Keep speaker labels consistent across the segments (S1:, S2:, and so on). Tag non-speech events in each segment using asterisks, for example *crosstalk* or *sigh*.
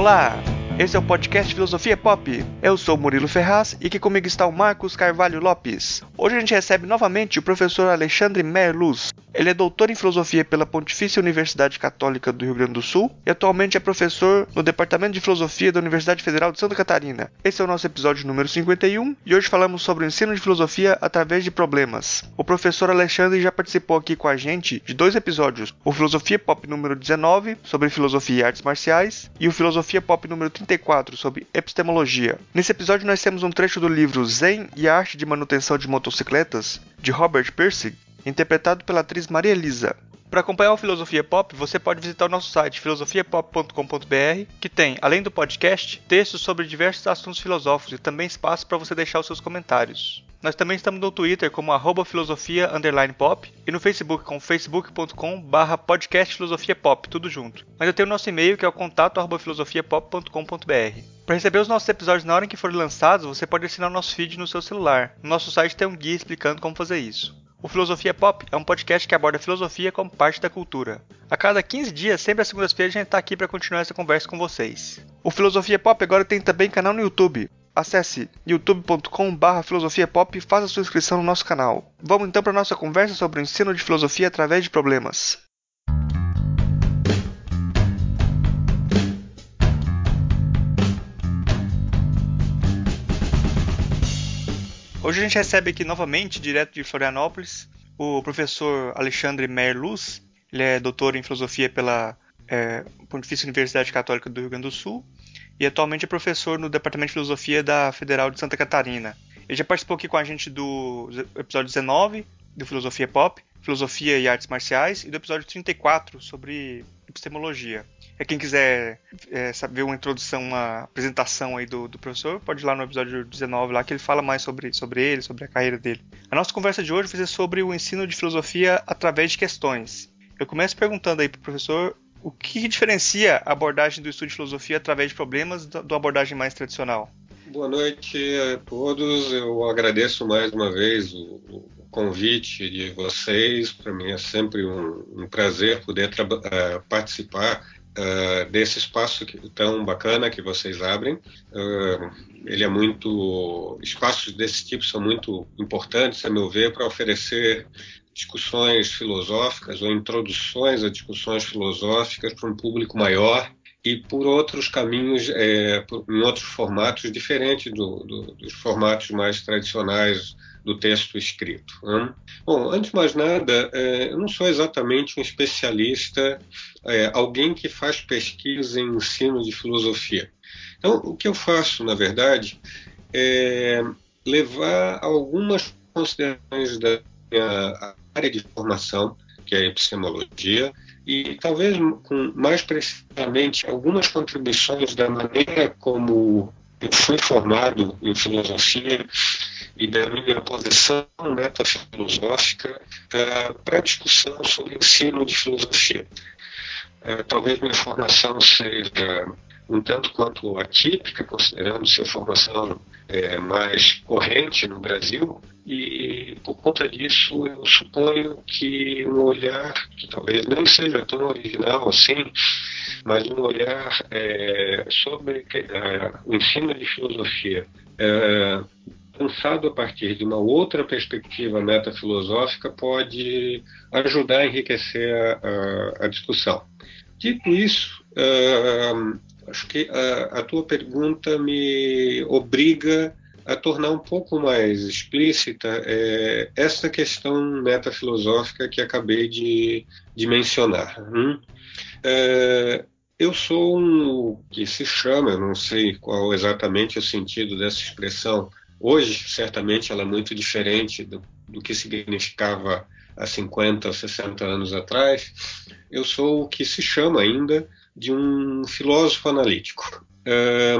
S1: Olá, esse é o podcast Filosofia Pop. Eu sou Murilo Ferraz e aqui comigo está o Marcos Carvalho Lopes. Hoje a gente recebe novamente o professor Alexandre Merluz. Ele é doutor em filosofia pela Pontifícia Universidade Católica do Rio Grande do Sul e atualmente é professor no Departamento de Filosofia da Universidade Federal de Santa Catarina. Esse é o nosso episódio número 51 e hoje falamos sobre o ensino de filosofia através de problemas. O professor Alexandre já participou aqui com a gente de dois episódios: o Filosofia Pop número 19 sobre filosofia e artes marciais e o Filosofia Pop número 30 34 sobre epistemologia. Nesse episódio nós temos um trecho do livro Zen e a Arte de Manutenção de Motocicletas, de Robert Pirsig, interpretado pela atriz Maria Elisa. Para acompanhar o Filosofia Pop, você pode visitar o nosso site filosofiapop.com.br, que tem, além do podcast, textos sobre diversos assuntos filosóficos e também espaço para você deixar os seus comentários. Nós também estamos no Twitter como arroba filosofia pop e no Facebook com facebook.com barra podcast filosofia pop, tudo junto. Mas eu tenho o nosso e-mail que é o contato arroba filosofiapop.com.br. Para receber os nossos episódios na hora em que forem lançados, você pode assinar o nosso feed no seu celular. No nosso site tem um guia explicando como fazer isso. O Filosofia Pop é um podcast que aborda a filosofia como parte da cultura. A cada 15 dias, sempre às segundas-feiras, a gente está aqui para continuar essa conversa com vocês. O Filosofia Pop agora tem também canal no YouTube. Acesse youtube.com.br filosofiapop e faça sua inscrição no nosso canal. Vamos então para a nossa conversa sobre o ensino de filosofia através de problemas. Hoje a gente recebe aqui novamente, direto de Florianópolis, o professor Alexandre Merluz. Ele é doutor em filosofia pela é, Pontifícia Universidade Católica do Rio Grande do Sul e atualmente é professor no Departamento de Filosofia da Federal de Santa Catarina. Ele já participou aqui com a gente do episódio 19 do Filosofia Pop, Filosofia e Artes Marciais, e do episódio 34 sobre epistemologia. É quem quiser é, saber uma introdução, uma apresentação aí do, do, professor, pode ir lá no episódio 19 lá que ele fala mais sobre, sobre ele, sobre a carreira dele. A nossa conversa de hoje vai ser sobre o ensino de filosofia através de questões. Eu começo perguntando aí para o professor o que diferencia a abordagem do estudo de filosofia através de problemas da abordagem mais tradicional.
S2: Boa noite a todos. Eu agradeço mais uma vez o, convite de vocês. Para mim é sempre um, um prazer poder uh, participar uh, desse espaço que, tão bacana que vocês abrem. Uh, ele é muito. Espaços desse tipo são muito importantes, a meu ver, para oferecer discussões filosóficas ou introduções a discussões filosóficas para um público maior e por outros caminhos, é, por, em outros formatos diferentes do, do, dos formatos mais tradicionais do texto escrito. Né? Bom, antes de mais nada, é, eu não sou exatamente um especialista, é, alguém que faz pesquisa em ensino de filosofia. Então, o que eu faço, na verdade, é levar algumas considerações da minha área de formação, que é a epistemologia, e talvez com mais precisamente algumas contribuições da maneira como eu fui formado em filosofia e da minha posição metafilosófica uh, para discussão sobre o ensino de filosofia. Uh, talvez minha formação seja um tanto quanto atípica, considerando sua formação é, mais corrente no Brasil, e por conta disso eu suponho que um olhar, que talvez não seja tão original assim, mas um olhar é, sobre o ensino de filosofia, é, pensado a partir de uma outra perspectiva metafilosófica, pode ajudar a enriquecer a, a, a discussão. Dito isso, uh, acho que a, a tua pergunta me obriga a tornar um pouco mais explícita é, essa questão metafilosófica que acabei de, de mencionar. Hum? É, eu sou um que se chama, não sei qual exatamente o sentido dessa expressão. Hoje, certamente, ela é muito diferente do, do que significava há 50, 60 anos atrás. Eu sou o que se chama ainda de um filósofo analítico. É,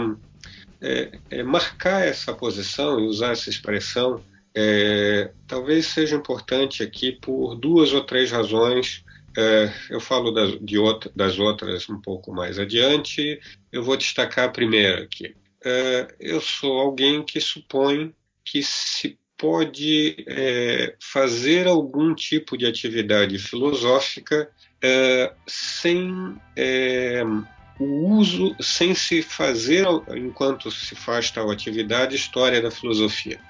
S2: é, marcar essa posição e usar essa expressão é, talvez seja importante aqui por duas ou três razões. É, eu falo das, outra, das, outras um pouco mais adiante. Eu vou destacar a primeira aqui. É, eu sou alguém que supõe que se pode é, fazer algum tipo de atividade filosófica sem o uso sem se fazer, enquanto se faz tal atividade, história da filosofia.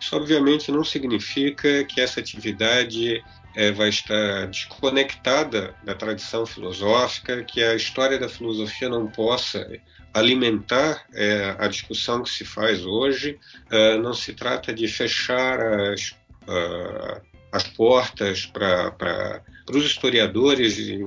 S2: Isso, obviamente, não significa que essa atividade é, vai estar desconectada da tradição filosófica, que a história da filosofia não possa alimentar é, a discussão que se faz hoje. É, não se trata de fechar as, uh, as portas para os historiadores de,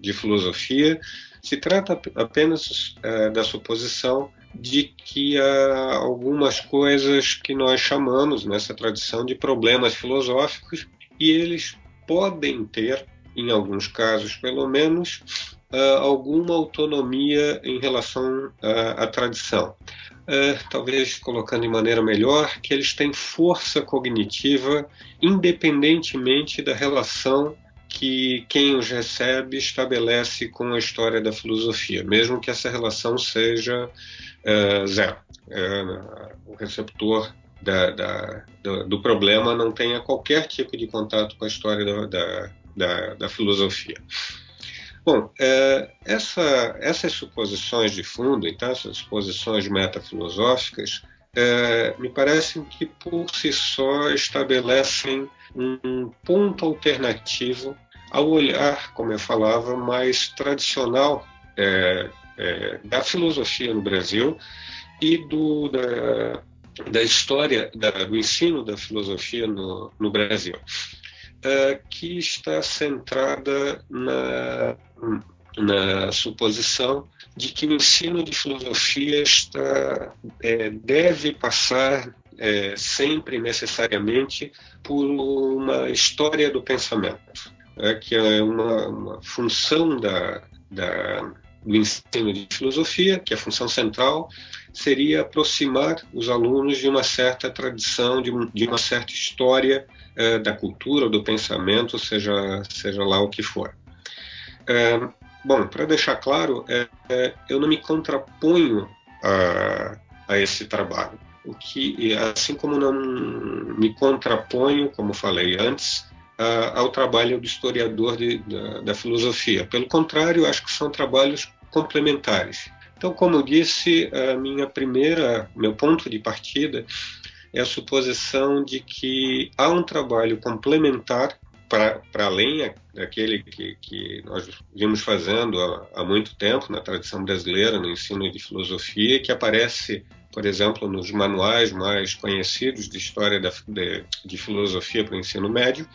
S2: de, filosofia, se trata apenas uh, da suposição de que há algumas coisas que nós chamamos nessa tradição de problemas filosóficos e eles podem ter, em alguns casos pelo menos, uh, alguma autonomia em relação à, à tradição. Uh, talvez colocando de maneira melhor, que eles têm força cognitiva independentemente da relação que quem os recebe estabelece com a história da filosofia, mesmo que essa relação seja uh, zero. Uh, o receptor da, da, do, do, problema não tenha qualquer tipo de contato com a história da, da, da filosofia. Bom, é, essa, essas suposições de fundo, então, essas suposições metafilosóficas, é, me parecem que por si só estabelecem um ponto alternativo ao olhar, como eu falava, mais tradicional é, é, da filosofia no Brasil e do, da, da história da, do ensino da filosofia no, no Brasil, uh, que está centrada na, na suposição de que o ensino de filosofia está, é, deve passar é, sempre necessariamente por uma história do pensamento, é, que é uma, uma função da, da, do ensino de filosofia, que é a função central, seria aproximar os alunos de uma certa tradição, de, de uma certa história é, da cultura, do pensamento, seja, seja lá o que for. É, bom, para deixar claro, é, eu não me contraponho a, a esse trabalho. O que, assim como não me contraponho, como falei antes, ao trabalho do historiador de, da, da filosofia. Pelo contrário, acho que são trabalhos complementares. Então, como eu disse, a minha primeira, meu ponto de partida é a suposição de que há um trabalho complementar para além daquele que, que, nós vimos fazendo há, há, muito tempo na tradição brasileira, no ensino de filosofia, que aparece, por exemplo, nos manuais mais conhecidos de história da, de, de, filosofia para o ensino médio,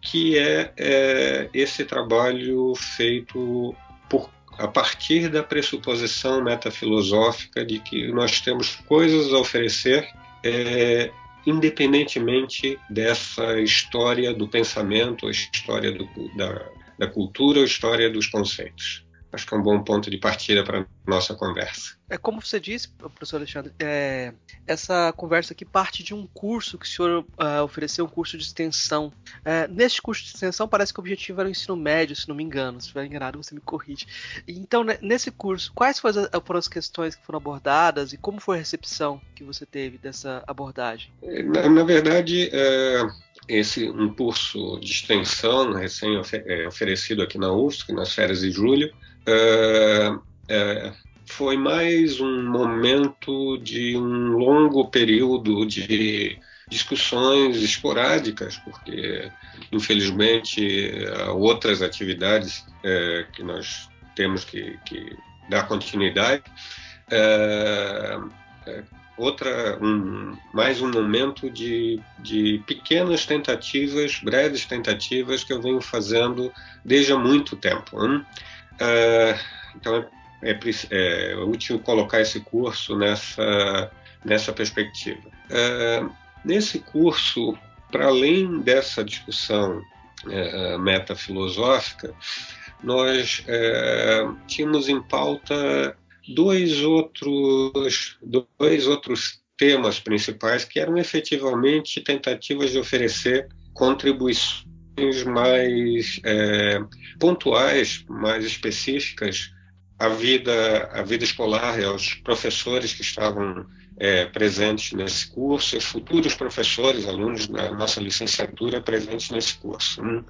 S2: que é, é esse trabalho feito por a partir da pressuposição metafilosófica de que nós temos coisas a oferecer é, independentemente dessa história do pensamento, a história do, da, da cultura, a história dos conceitos acho que é um bom ponto de partida para nossa conversa.
S1: É como você disse, professor Alexandre, é, essa conversa aqui parte de um curso que o senhor uh, ofereceu, um curso de extensão. É, neste curso de extensão parece que o objetivo era o ensino médio, se não me engano. Se estiver enganado, você me corrige. Então, nesse curso, quais foram as questões que foram abordadas e como foi a recepção que você teve dessa abordagem?
S2: Na, na verdade, é, esse um curso de extensão recém é, oferecido aqui na UFSC, nas férias de julho, é, é, foi mais um momento de um longo período de discussões esporádicas, porque infelizmente outras atividades é, que nós temos que, que dar continuidade. É, é, outra, um, mais um momento de, de pequenas tentativas, breves tentativas que eu venho fazendo desde há muito tempo. Hein? Uh, então é, é, é, útil colocar esse curso nessa, nessa perspectiva. Uh, nesse curso, para além dessa discussão uh, metafilosófica, nós uh, tínhamos em pauta dois outros, dois outros temas principais que eram efetivamente tentativas de oferecer contribuições mais é, pontuais, mais específicas à vida, à vida escolar e aos professores que estavam é, presentes nesse curso, e futuros professores, alunos da nossa licenciatura presentes nesse curso. Hum.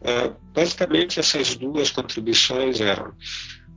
S2: Uh, basicamente, essas duas contribuições eram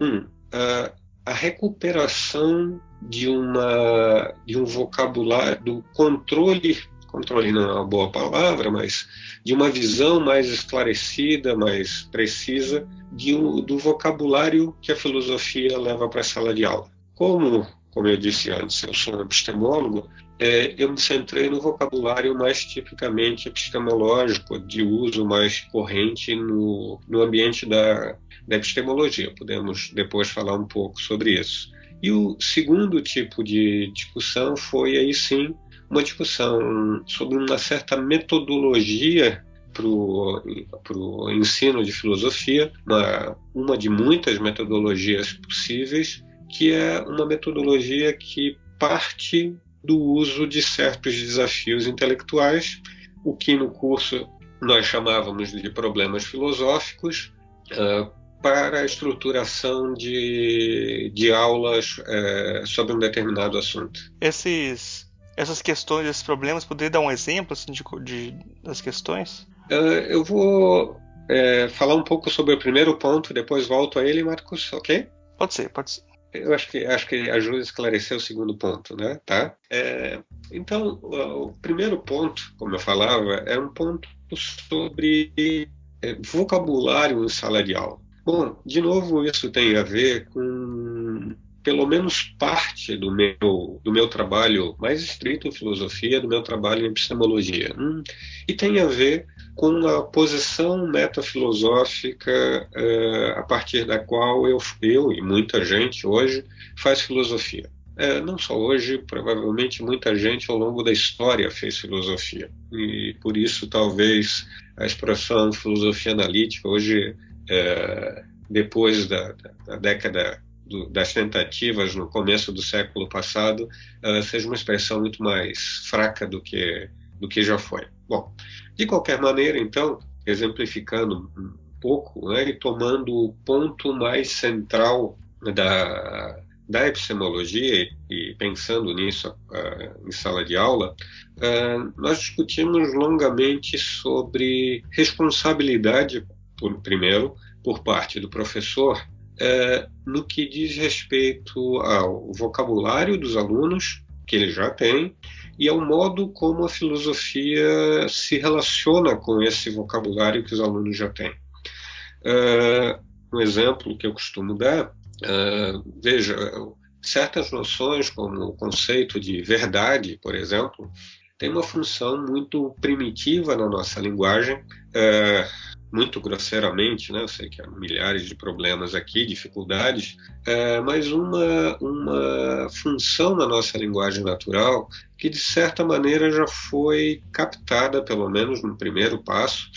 S2: Um, a, a recuperação de, uma, de um vocabulário, do controle, controle não é uma boa palavra, mas de uma visão mais esclarecida, mais precisa um, do vocabulário que a filosofia leva para a sala de aula. Como, como eu disse antes, eu sou um epistemólogo, é, eu me centrei no vocabulário mais tipicamente epistemológico, de uso mais corrente no, no ambiente da, da epistemologia. Podemos depois falar um pouco sobre isso. E o segundo tipo de discussão foi aí sim uma discussão sobre uma certa metodologia para o ensino de filosofia, uma, uma de muitas metodologias possíveis, que é uma metodologia que parte do uso de certos desafios intelectuais, o que no curso nós chamávamos de problemas filosóficos, uh, para a estruturação de, de aulas uh, sobre um determinado assunto.
S1: Esses, essas questões, esses problemas, poderia dar um exemplo assim, de, de das questões?
S2: Uh, eu vou falar um pouco sobre o primeiro ponto, depois volto a ele, Marcos, ok?
S1: Pode ser, pode ser.
S2: Eu acho que acho que ajuda a esclarecer o segundo ponto, né? Tá? É, então, o primeiro ponto, como eu falava, é um ponto sobre é, vocabulário em sala de aula. Bom, de novo, isso tem a ver com pelo menos parte do meu, do meu trabalho mais estrito em filosofia, do meu trabalho em epistemologia. Hum, e tem a ver com a posição metafilosófica uh, a partir da qual eu, eu e muita gente hoje faz filosofia. É, não só hoje, provavelmente muita gente ao longo da história fez filosofia. E por isso, talvez, a expressão filosofia analítica, hoje, é, depois da, da década do, das tentativas no começo do século passado, uh, seja uma expressão muito mais fraca do que, do que já foi. Bom, de qualquer maneira, então, exemplificando um pouco né, e tomando o ponto mais central da, da epistemologia e pensando nisso uh, em sala de aula, uh, nós discutimos longamente sobre responsabilidade, por, primeiro, por parte do professor, uh, no que diz respeito ao vocabulário dos alunos, que ele já tem, e ao modo como a filosofia se relaciona com esse vocabulário que os alunos já têm. um exemplo que eu costumo dar Uh, veja, certas noções, como o conceito de verdade, por exemplo, tem uma função muito primitiva na nossa linguagem, uh, muito grosseiramente, né? eu sei que há milhares de problemas aqui, dificuldades, uh, mas uma, uma função na nossa linguagem natural que, de certa maneira, já foi captada, pelo menos no primeiro passo,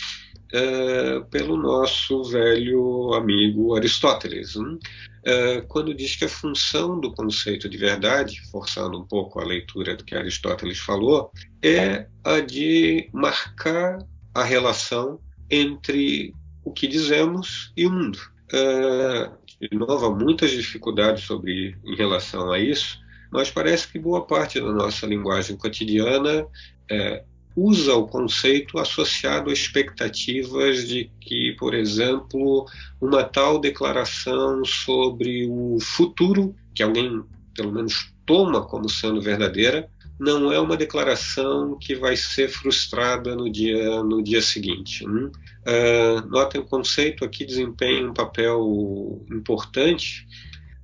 S2: é, pelo nosso velho amigo Aristóteles, hein? é, quando diz que a função do conceito de verdade, forçando um pouco a leitura do que Aristóteles falou, é a de marcar a relação entre o que dizemos e o mundo. É, de novo, há muitas dificuldades sobre, em relação a isso, mas parece que boa parte da nossa linguagem cotidiana é, usa o conceito associado a expectativas de que, por exemplo, uma tal declaração sobre o futuro, que alguém pelo menos toma como sendo verdadeira, não é uma declaração que vai ser frustrada no dia, no dia seguinte. Uh, notem, o conceito aqui desempenha um papel importante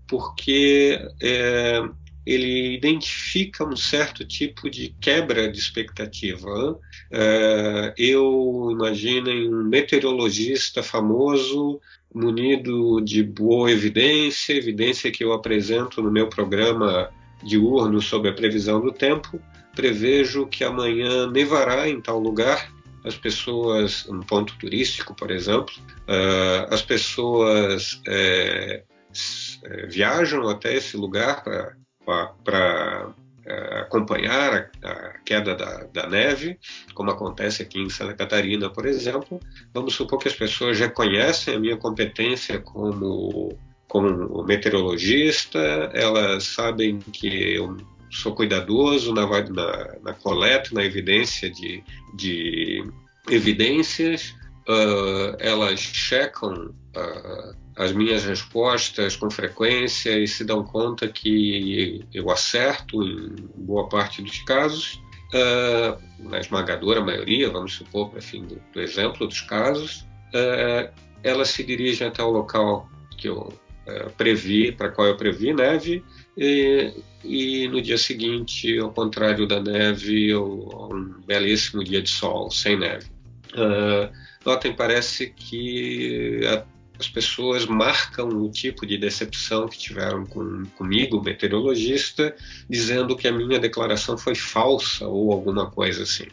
S2: porque é, ele identifica um certo tipo de quebra de expectativa. Uh, eu imaginem um meteorologista famoso munido de boa evidência, evidência que eu apresento no meu programa diurno sobre a previsão do tempo. Prevejo que amanhã nevará em tal lugar. As pessoas, um ponto turístico, por exemplo, uh, as pessoas é, viajam até esse lugar para para é, acompanhar a, a queda da, da, neve, como acontece aqui em Santa Catarina, por exemplo. Vamos supor que as pessoas reconhecem a minha competência como, como meteorologista, elas sabem que eu sou cuidadoso na, na, na coleta, na evidência de, de evidências, uh, elas checam uh, as minhas respostas com frequência e se dão conta que eu acerto em boa parte dos casos, uh, na esmagadora maioria, vamos supor, para fim do, do, exemplo dos casos, elas se dirigem até o local que eu previ, para qual eu previ neve, e, e, no dia seguinte, ao contrário da neve, um belíssimo dia de sol, sem neve. notem, parece que a as pessoas marcam o tipo de decepção que tiveram com, comigo, meteorologista, dizendo que a minha declaração foi falsa ou alguma coisa assim.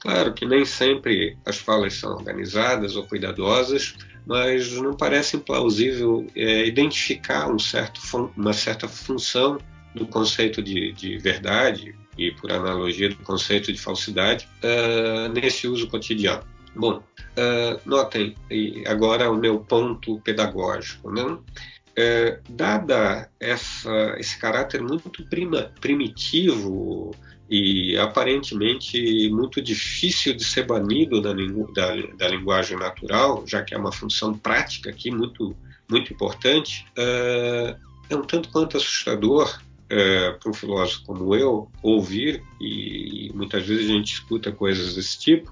S2: Claro que nem sempre as falas são organizadas ou cuidadosas, mas não parece implausível é, identificar um certo, uma certa função do conceito de, de verdade e, por analogia, do conceito de falsidade uh, nesse uso cotidiano. Bom, uh, notem agora o meu ponto pedagógico. Né? Uh, dada essa, esse caráter muito prima, primitivo e aparentemente muito difícil de ser banido da, lingu, da, da, linguagem natural, já que é uma função prática aqui muito, muito importante, uh, é um tanto quanto assustador uh, para um filósofo como eu ouvir, e muitas vezes a gente escuta coisas desse tipo,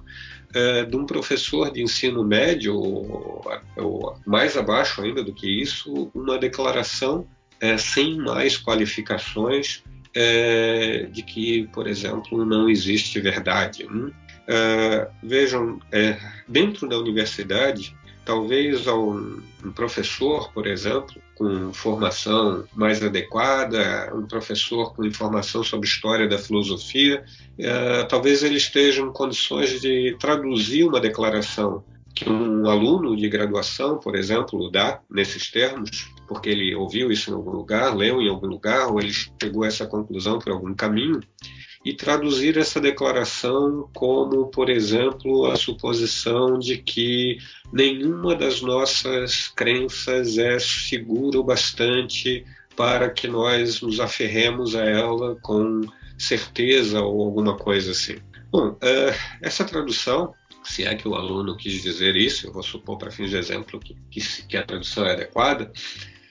S2: é, de um professor de ensino médio, ou, ou, mais abaixo ainda do que isso, uma declaração é, sem mais qualificações é, de que, por exemplo, não existe verdade. Hum? É, vejam, é, dentro da universidade, talvez um, um professor, por exemplo, com formação mais adequada, um professor com informação sobre história da filosofia, é, talvez ele esteja em condições de traduzir uma declaração que um aluno de graduação, por exemplo, dá nesses termos, porque ele ouviu isso em algum lugar, leu em algum lugar, ou ele chegou a essa conclusão por algum caminho, e traduzir essa declaração como, por exemplo, a suposição de que nenhuma das nossas crenças é segura o bastante para que nós nos aferremos a ela com certeza ou alguma coisa assim. Bom, eh, essa tradução, se é que o aluno quis dizer isso, eu vou supor para fins de exemplo que, que a tradução é adequada,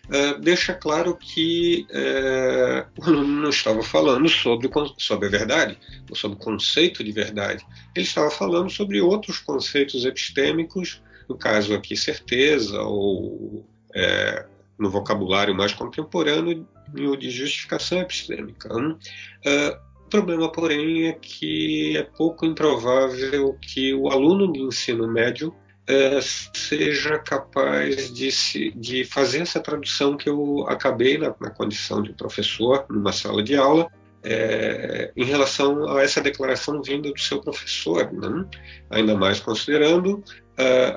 S2: Uh, deixa claro que uh, o aluno não estava falando sobre, sobre a verdade, ou sobre o conceito de verdade. Ele estava falando sobre outros conceitos epistêmicos, no caso aqui, certeza, ou é, no vocabulário mais contemporâneo, de justificação epistêmica. Uh, o problema, porém, é que é pouco improvável que o aluno de ensino médio é, seja capaz de, se, de fazer essa tradução que eu acabei na, na condição de professor numa sala de aula é, em relação a essa declaração vinda do seu professor, né? ainda mais considerando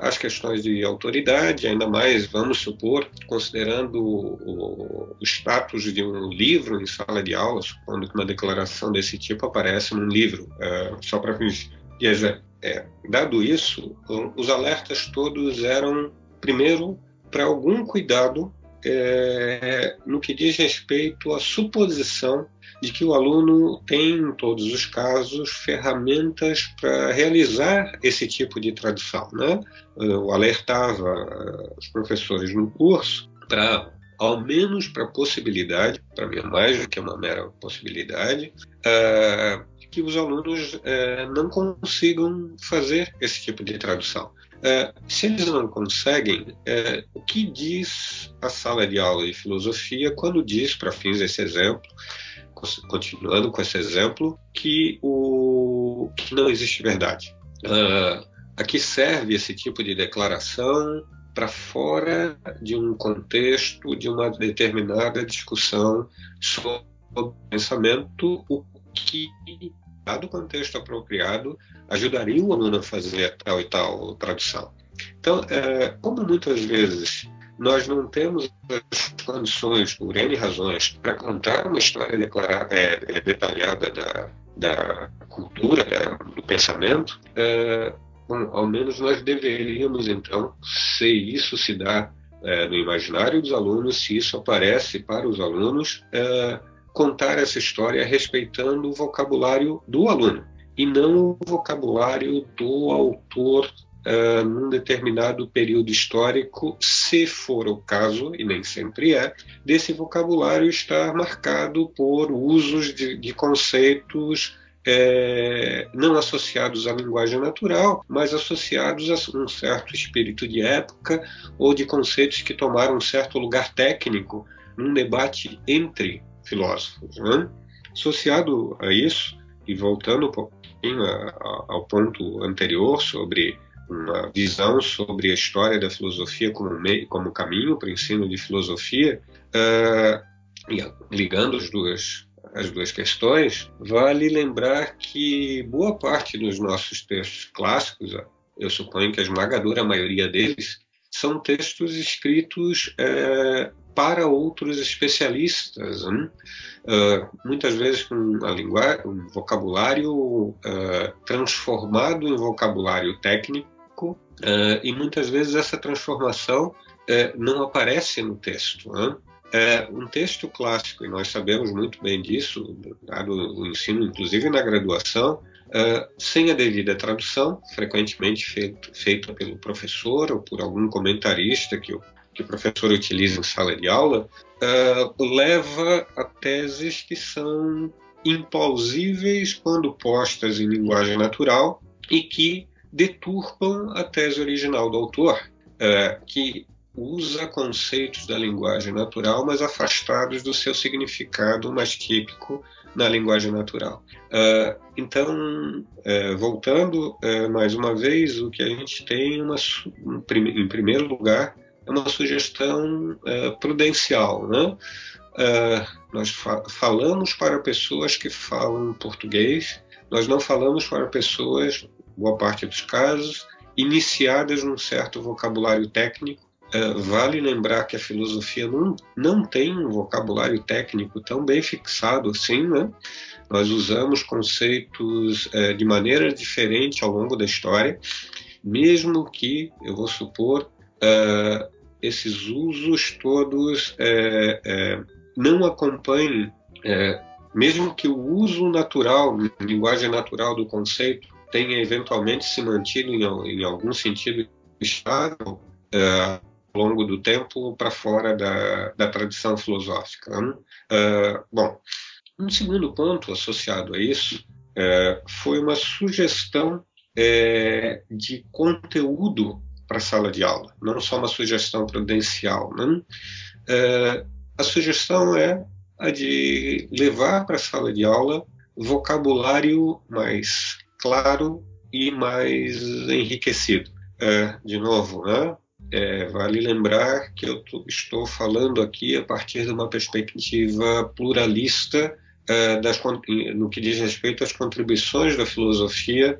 S2: as questões de autoridade, ainda mais, vamos supor, considerando o, o, status de um livro em sala de aula, supondo que uma declaração desse tipo aparece num livro, uh, só para fins de exemplo. É, dado isso, os alertas todos eram, primeiro, para algum cuidado é, no que diz respeito à suposição de que o aluno tem, em todos os casos, ferramentas para realizar esse tipo de tradução. Né? Eu alertava os professores no curso para, ao menos para a possibilidade, para mim é mais do que uma mera possibilidade, uh, que os alunos é, não consigam fazer esse tipo de tradução. É, se eles não conseguem, é, o que diz a sala de aula de filosofia quando diz, para fins desse exemplo, continuando com esse exemplo, que, o, que não existe verdade? Uh, a que serve esse tipo de declaração para fora de um contexto, de uma determinada discussão sobre pensamento, o que dado contexto apropriado, ajudaria o aluno a fazer tal e tal tradução. Então, é, como muitas vezes nós não temos as condições, por N razões, para contar uma história declarada, é, é, detalhada da, da cultura, né, do pensamento, é, bom, ao menos nós deveríamos, então, se isso se dá é, no imaginário dos alunos, se isso aparece para os alunos, é, contar essa história respeitando o vocabulário do aluno e não o vocabulário do autor uh, num determinado período histórico, se for o caso, e nem sempre é, desse vocabulário estar marcado por usos de, de conceitos é, não associados à linguagem natural, mas associados a um certo espírito de época ou de conceitos que tomaram um certo lugar técnico num debate entre filósofos. Né? Associado a isso, e voltando um pouquinho ao ponto anterior sobre uma visão sobre a história da filosofia como, meio, como caminho para o ensino de filosofia, uh, ligando as duas, as duas questões, vale lembrar que boa parte dos nossos textos clássicos, eu suponho que a esmagadora maioria deles, são textos escritos uh, para outros especialistas, né? uh, muitas vezes com um vocabulário uh, transformado em vocabulário técnico, uh, e muitas vezes essa transformação não aparece no texto. Né? um texto clássico, e nós sabemos muito bem disso, dado o ensino, inclusive na graduação, sem a devida tradução, frequentemente feita pelo professor ou por algum comentarista que que o professor utiliza em sala de aula, uh, leva a teses que são implausíveis quando postas em linguagem natural e que deturpam a tese original do autor, uh, que usa conceitos da linguagem natural, mas afastados do seu significado mais típico na linguagem natural. Uh, então, uh, voltando uh, mais uma vez, o que a gente tem, uma, em primeiro lugar, é uma sugestão é, prudencial. Né? É, nós fa falamos para pessoas que falam português, nós não falamos para pessoas, boa parte dos casos, iniciadas num certo vocabulário técnico. É, vale lembrar que a filosofia não, não tem um vocabulário técnico tão bem fixado assim, né? Nós usamos conceitos de maneira diferente ao longo da história, mesmo que, eu vou supor, esses usos todos é, é, não acompanhem, é, mesmo que o uso natural, linguagem natural do conceito, tenha eventualmente se mantido em, em algum sentido estável é, ao longo do tempo para fora da, da, tradição filosófica. Né? É, bom, um segundo ponto associado a isso é, foi uma sugestão de conteúdo para a sala de aula, não só uma sugestão prudencial. Né? É, a sugestão é a de levar para a sala de aula vocabulário mais claro e mais enriquecido. É, de novo, né? É, vale lembrar que eu estou falando aqui a partir de uma perspectiva pluralista das, no que diz respeito às contribuições da filosofia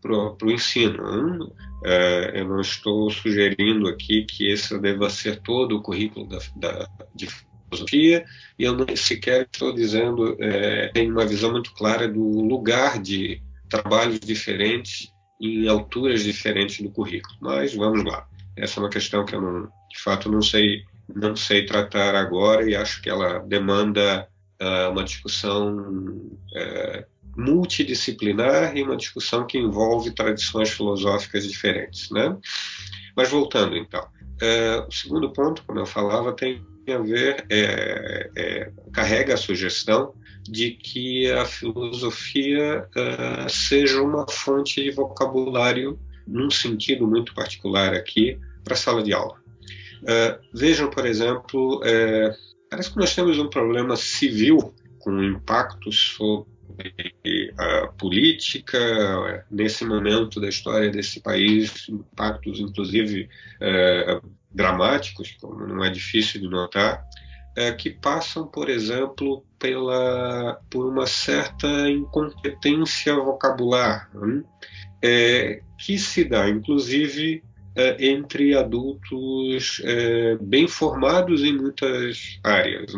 S2: para o ensino. É, eu não estou sugerindo aqui que esse deva ser todo o currículo da, da, de filosofia, e eu nem sequer estou dizendo, é, tem uma visão muito clara do lugar de trabalhos diferentes em alturas diferentes do currículo. Mas vamos lá. Essa é uma questão que eu, não, de fato, não sei, não sei tratar agora e acho que ela demanda uh, uma discussão uh, multidisciplinar e uma discussão que envolve tradições filosóficas diferentes. Né? Mas voltando então, é, o segundo ponto, como eu falava, tem a ver, é, é, carrega a sugestão de que a filosofia seja uma fonte de vocabulário, num sentido muito particular aqui, para a sala de aula. Vejam, por exemplo, parece que nós temos um problema civil com impactos sobre a política, nesse momento da história desse país, impactos inclusive é, dramáticos, como não é difícil de notar, é, que passam, por exemplo, pela, por uma certa incompetência vocabular, é, que se dá, inclusive, é, entre adultos é, bem formados em muitas áreas.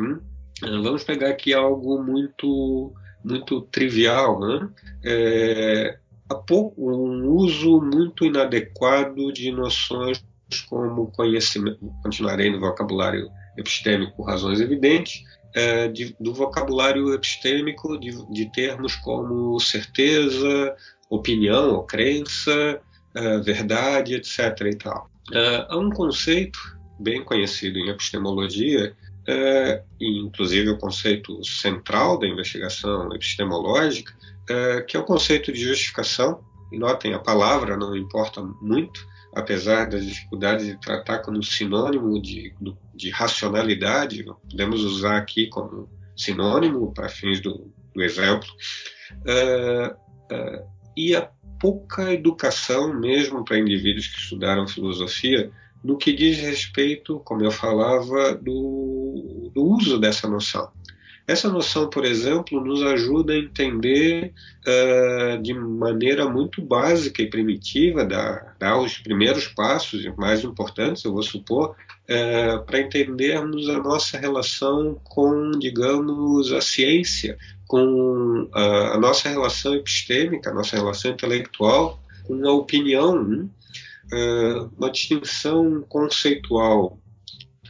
S2: Vamos pegar aqui algo muito muito trivial, né? É, um uso muito inadequado de noções como conhecimento, continuarei no vocabulário epistêmico por razões evidentes, é, de, do vocabulário epistêmico de, de, termos como certeza opinião ou crença, uh, verdade, etc. E tal. Uh, há um conceito bem conhecido em epistemologia, e inclusive o conceito central da investigação epistemológica, que é o conceito de justificação. E notem, a palavra não importa muito, apesar das dificuldades de tratar como sinônimo de, de racionalidade, podemos usar aqui como sinônimo para fins do, do exemplo. Uh, uh, e a pouca educação mesmo para indivíduos que estudaram filosofia no que diz respeito, como eu falava, do, do uso dessa noção. Essa noção, por exemplo, nos ajuda a entender uh, de maneira muito básica e primitiva, dar, os primeiros passos mais importantes, eu vou supor, uh, para entendermos a nossa relação com, digamos, a ciência, com a, a nossa relação epistêmica, a nossa relação intelectual, com a opinião, uh, uma distinção conceitual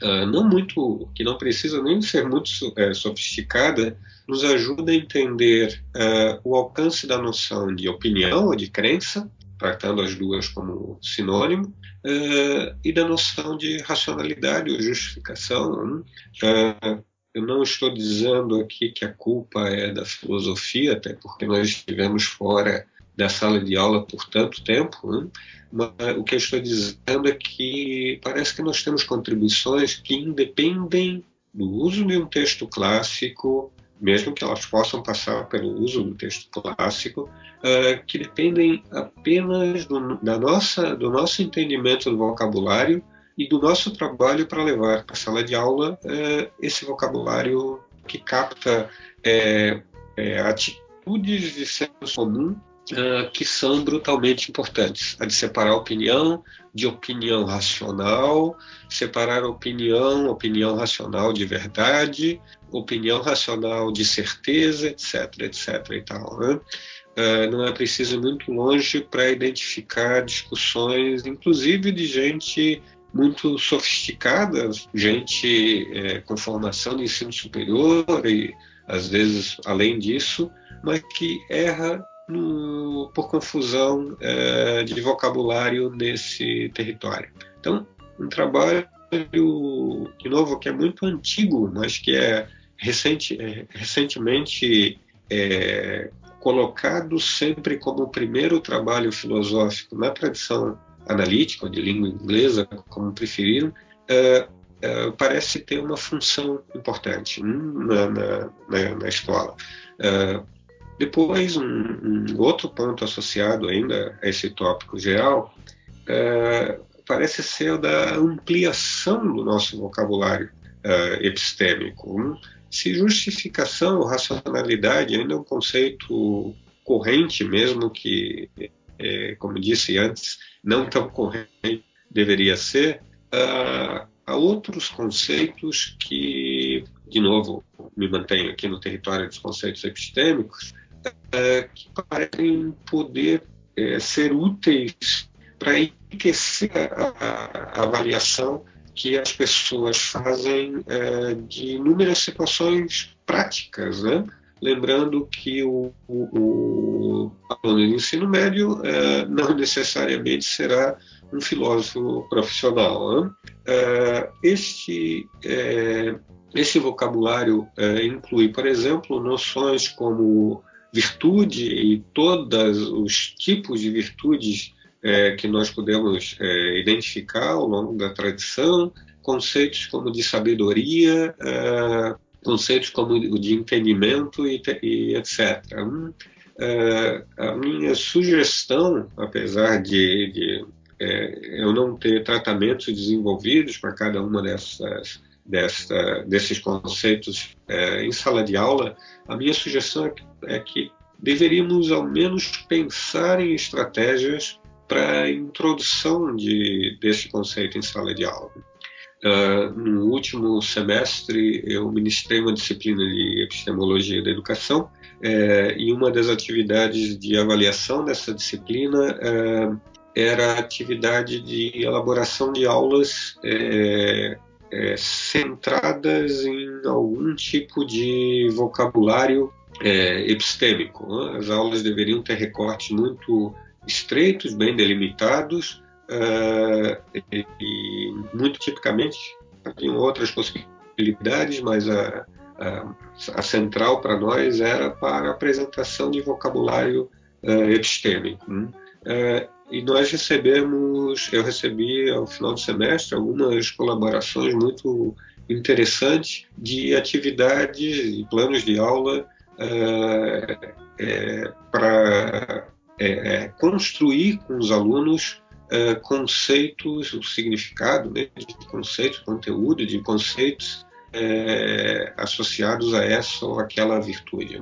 S2: uh, não muito, que não precisa nem ser muito é, sofisticada, nos ajuda a entender uh, o alcance da noção de opinião ou de crença, tratando as duas como sinônimo, uh, e da noção de racionalidade ou justificação. Uh, eu não estou dizendo aqui que a culpa é da filosofia, até porque nós estivemos fora da sala de aula por tanto tempo, né? Mas o que eu estou dizendo é que parece que nós temos contribuições que independem do uso de um texto clássico, mesmo que elas possam passar pelo uso do texto clássico, uh, que dependem apenas do, da nossa, do nosso entendimento do vocabulário e do nosso trabalho para levar para a sala de aula uh, esse vocabulário que capta é, é, atitudes de senso comum uh, que são brutalmente importantes. A de separar opinião de opinião racional, separar opinião, opinião racional de verdade, opinião racional de certeza, etc, etc e tal. Né? Uh, não é preciso ir muito longe para identificar discussões, inclusive de gente muito sofisticada, gente é, com formação de ensino superior e às vezes além disso, mas que erra no, por confusão é, de vocabulário nesse território. Então, um trabalho, de novo, que é muito antigo, mas que é, recente, é recentemente é, colocado sempre como o primeiro trabalho filosófico na tradição analítica, de língua inglesa, como preferiram, parece ter uma função importante na, na, na, na escola. Depois, um, um, outro ponto associado ainda a esse tópico geral é, parece ser o da ampliação do nosso vocabulário é, epistêmico. Se justificação ou racionalidade ainda é um conceito corrente, mesmo que, é, como disse antes, não tão corrente deveria ser, uh, há outros conceitos que, de novo, me mantenho aqui no território dos conceitos epistêmicos, é, que parecem poder é, ser úteis para enriquecer a, a, avaliação que as pessoas fazem é, de inúmeras situações práticas, né? Lembrando que o, o, o aluno de ensino médio não necessariamente será um filósofo profissional. Né? Este, esse vocabulário inclui, por exemplo, noções como virtude e todos os tipos de virtudes é, que nós podemos é, identificar ao longo da tradição, conceitos como de sabedoria, é, conceitos como de entendimento e, e etc. Hum, é, a minha sugestão, apesar de, de é, eu não ter tratamentos desenvolvidos para cada uma dessas dessa, desses conceitos é, em sala de aula, a minha sugestão é que, é que deveríamos ao menos pensar em estratégias para a introdução de, desse conceito em sala de aula. Uh, no último semestre, eu ministrei uma disciplina de epistemologia da educação uh, e uma das atividades de avaliação dessa disciplina uh, era a atividade de elaboração de aulas é, é, centradas em algum tipo de vocabulário é, epistêmico. Né? As aulas deveriam ter recortes muito estreitos, bem delimitados, uh, e, muito tipicamente haviam outras possibilidades, mas a, a, a central para nós era para a apresentação de vocabulário uh, epistêmico. Uh, e nós recebemos, eu recebi ao final do semestre algumas colaborações muito interessantes de atividades e planos de aula uh, é, para é, é, construir com os alunos uh, conceitos, o significado né, de conceitos, conteúdo de conceitos é, associados a essa ou aquela virtude.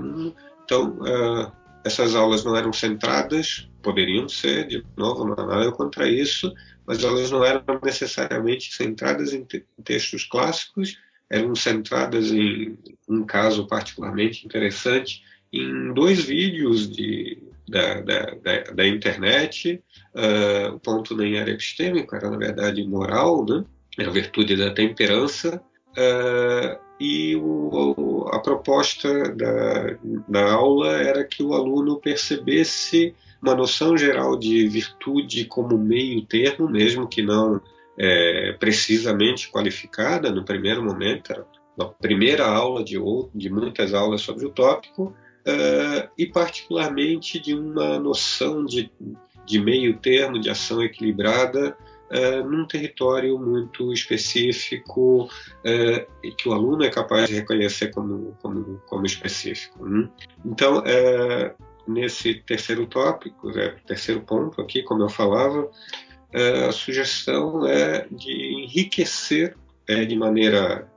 S2: Então, uh, essas aulas não eram centradas, poderiam ser, de novo, não há nada contra isso, mas elas não eram necessariamente centradas em, te em textos clássicos, eram centradas em um caso particularmente interessante, em dois vídeos de, da, da, da, da internet. Uh, o ponto nem era epistêmico, era na verdade moral, né? a virtude da temperança. Uh, e o, a proposta da, da aula era que o aluno percebesse uma noção geral de virtude como meio termo, mesmo que não é, precisamente qualificada no primeiro momento, era a primeira aula de, de muitas aulas sobre o tópico, uh, e particularmente de uma noção de, de meio termo, de ação equilibrada, uh, num território muito específico uh, e que o aluno é capaz de reconhecer como, como, como específico. Né? Então, uh, nesse terceiro tópico, é, terceiro ponto aqui, como eu falava, a sugestão é de enriquecer de maneira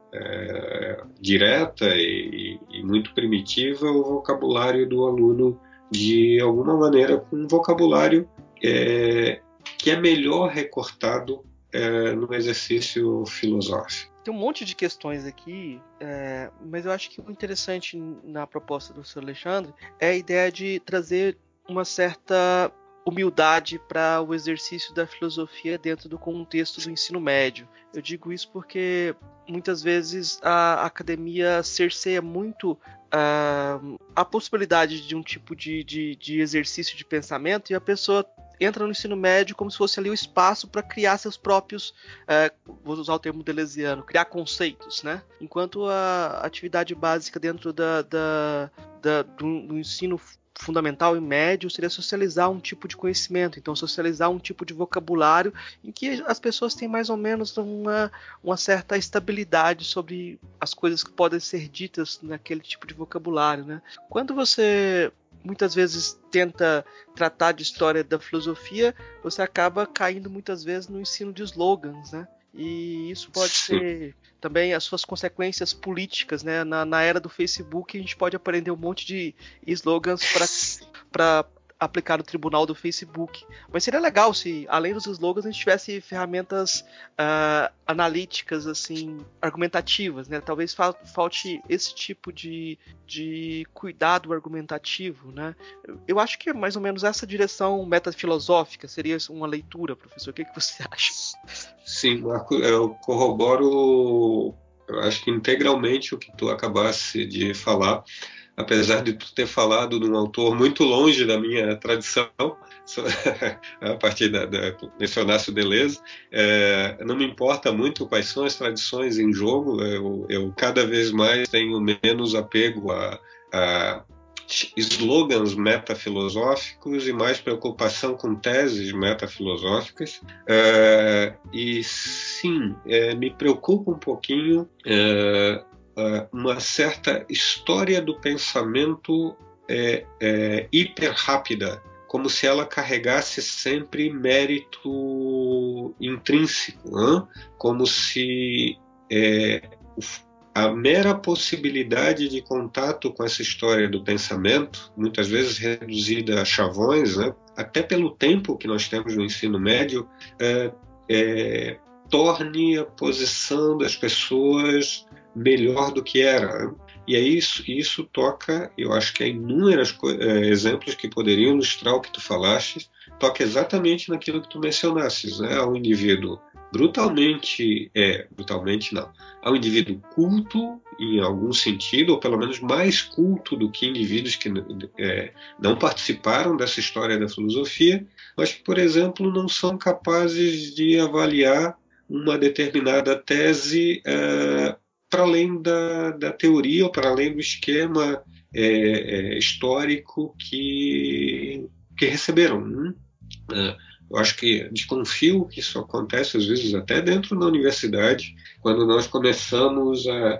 S2: direta e, e, muito primitiva o vocabulário do aluno de alguma maneira com um vocabulário é, que é melhor recortado é, no exercício filosófico.
S3: Tem um monte de questões aqui, é, mas eu acho que o interessante na proposta do Sr. Alexandre é a ideia de trazer uma certa humildade para o exercício da filosofia dentro do contexto do ensino médio. Eu digo isso porque muitas vezes a academia cerceia muito uh, a possibilidade de um tipo de, de, de exercício de pensamento e a pessoa entra no ensino médio como se fosse ali o espaço para criar seus próprios, é, vou usar o termo deleuziano, criar conceitos, né? Enquanto a atividade básica dentro da, da, da do, do ensino fundamental e médio seria socializar um tipo de conhecimento, então socializar um tipo de vocabulário em que as pessoas têm mais ou menos uma, uma certa estabilidade sobre as coisas que podem ser ditas naquele tipo de vocabulário, né? Quando você muitas vezes tenta tratar de história da filosofia, você acaba caindo muitas vezes no ensino de slogans, né? E isso pode ser também as suas consequências políticas, né? Na, na era do Facebook, a gente pode aprender um monte de slogans para aplicar no tribunal do Facebook. Mas seria legal se, além dos slogans, a gente tivesse ferramentas uh, analíticas, assim, argumentativas, né? Talvez falte esse tipo de, de cuidado argumentativo, né? Eu acho que é mais ou menos essa direção metafilosófica seria uma leitura, professor. O que, que você *laughs* acha?
S2: Sim, Marco, eu corroboro, eu acho que integralmente o que tu acabaste de falar apesar de tu ter falado de um autor muito longe da minha tradição, *laughs* a partir da, da mencionasse o Deleuze, é, não me importa muito quais são as tradições em jogo, eu, eu cada vez mais tenho menos apego a, a slogans metafilosóficos e mais preocupação com teses metafilosóficas. É, e sim, é, me preocupa um pouquinho é, uma certa história do pensamento é, é, hiper rápida, como se ela carregasse sempre mérito intrínseco, hein? como se é, a mera possibilidade de contato com essa história do pensamento, muitas vezes reduzida a chavões, né? até pelo tempo que nós temos no ensino médio, é, é, torne a posição das pessoas melhor do que era. E é isso, isso toca, eu acho que há inúmeros é, exemplos que poderiam ilustrar o que tu falaste, toca exatamente naquilo que tu mencionasses, né? Ao indivíduo brutalmente, é, brutalmente não, ao indivíduo culto em algum sentido, ou pelo menos mais culto do que indivíduos que é, não participaram dessa história da filosofia, mas que, por exemplo, não são capazes de avaliar uma determinada tese é, para além da, da, teoria para além do esquema é, é histórico que, que receberam. Né? Eu acho que desconfio que isso acontece às vezes até dentro da universidade, quando nós começamos a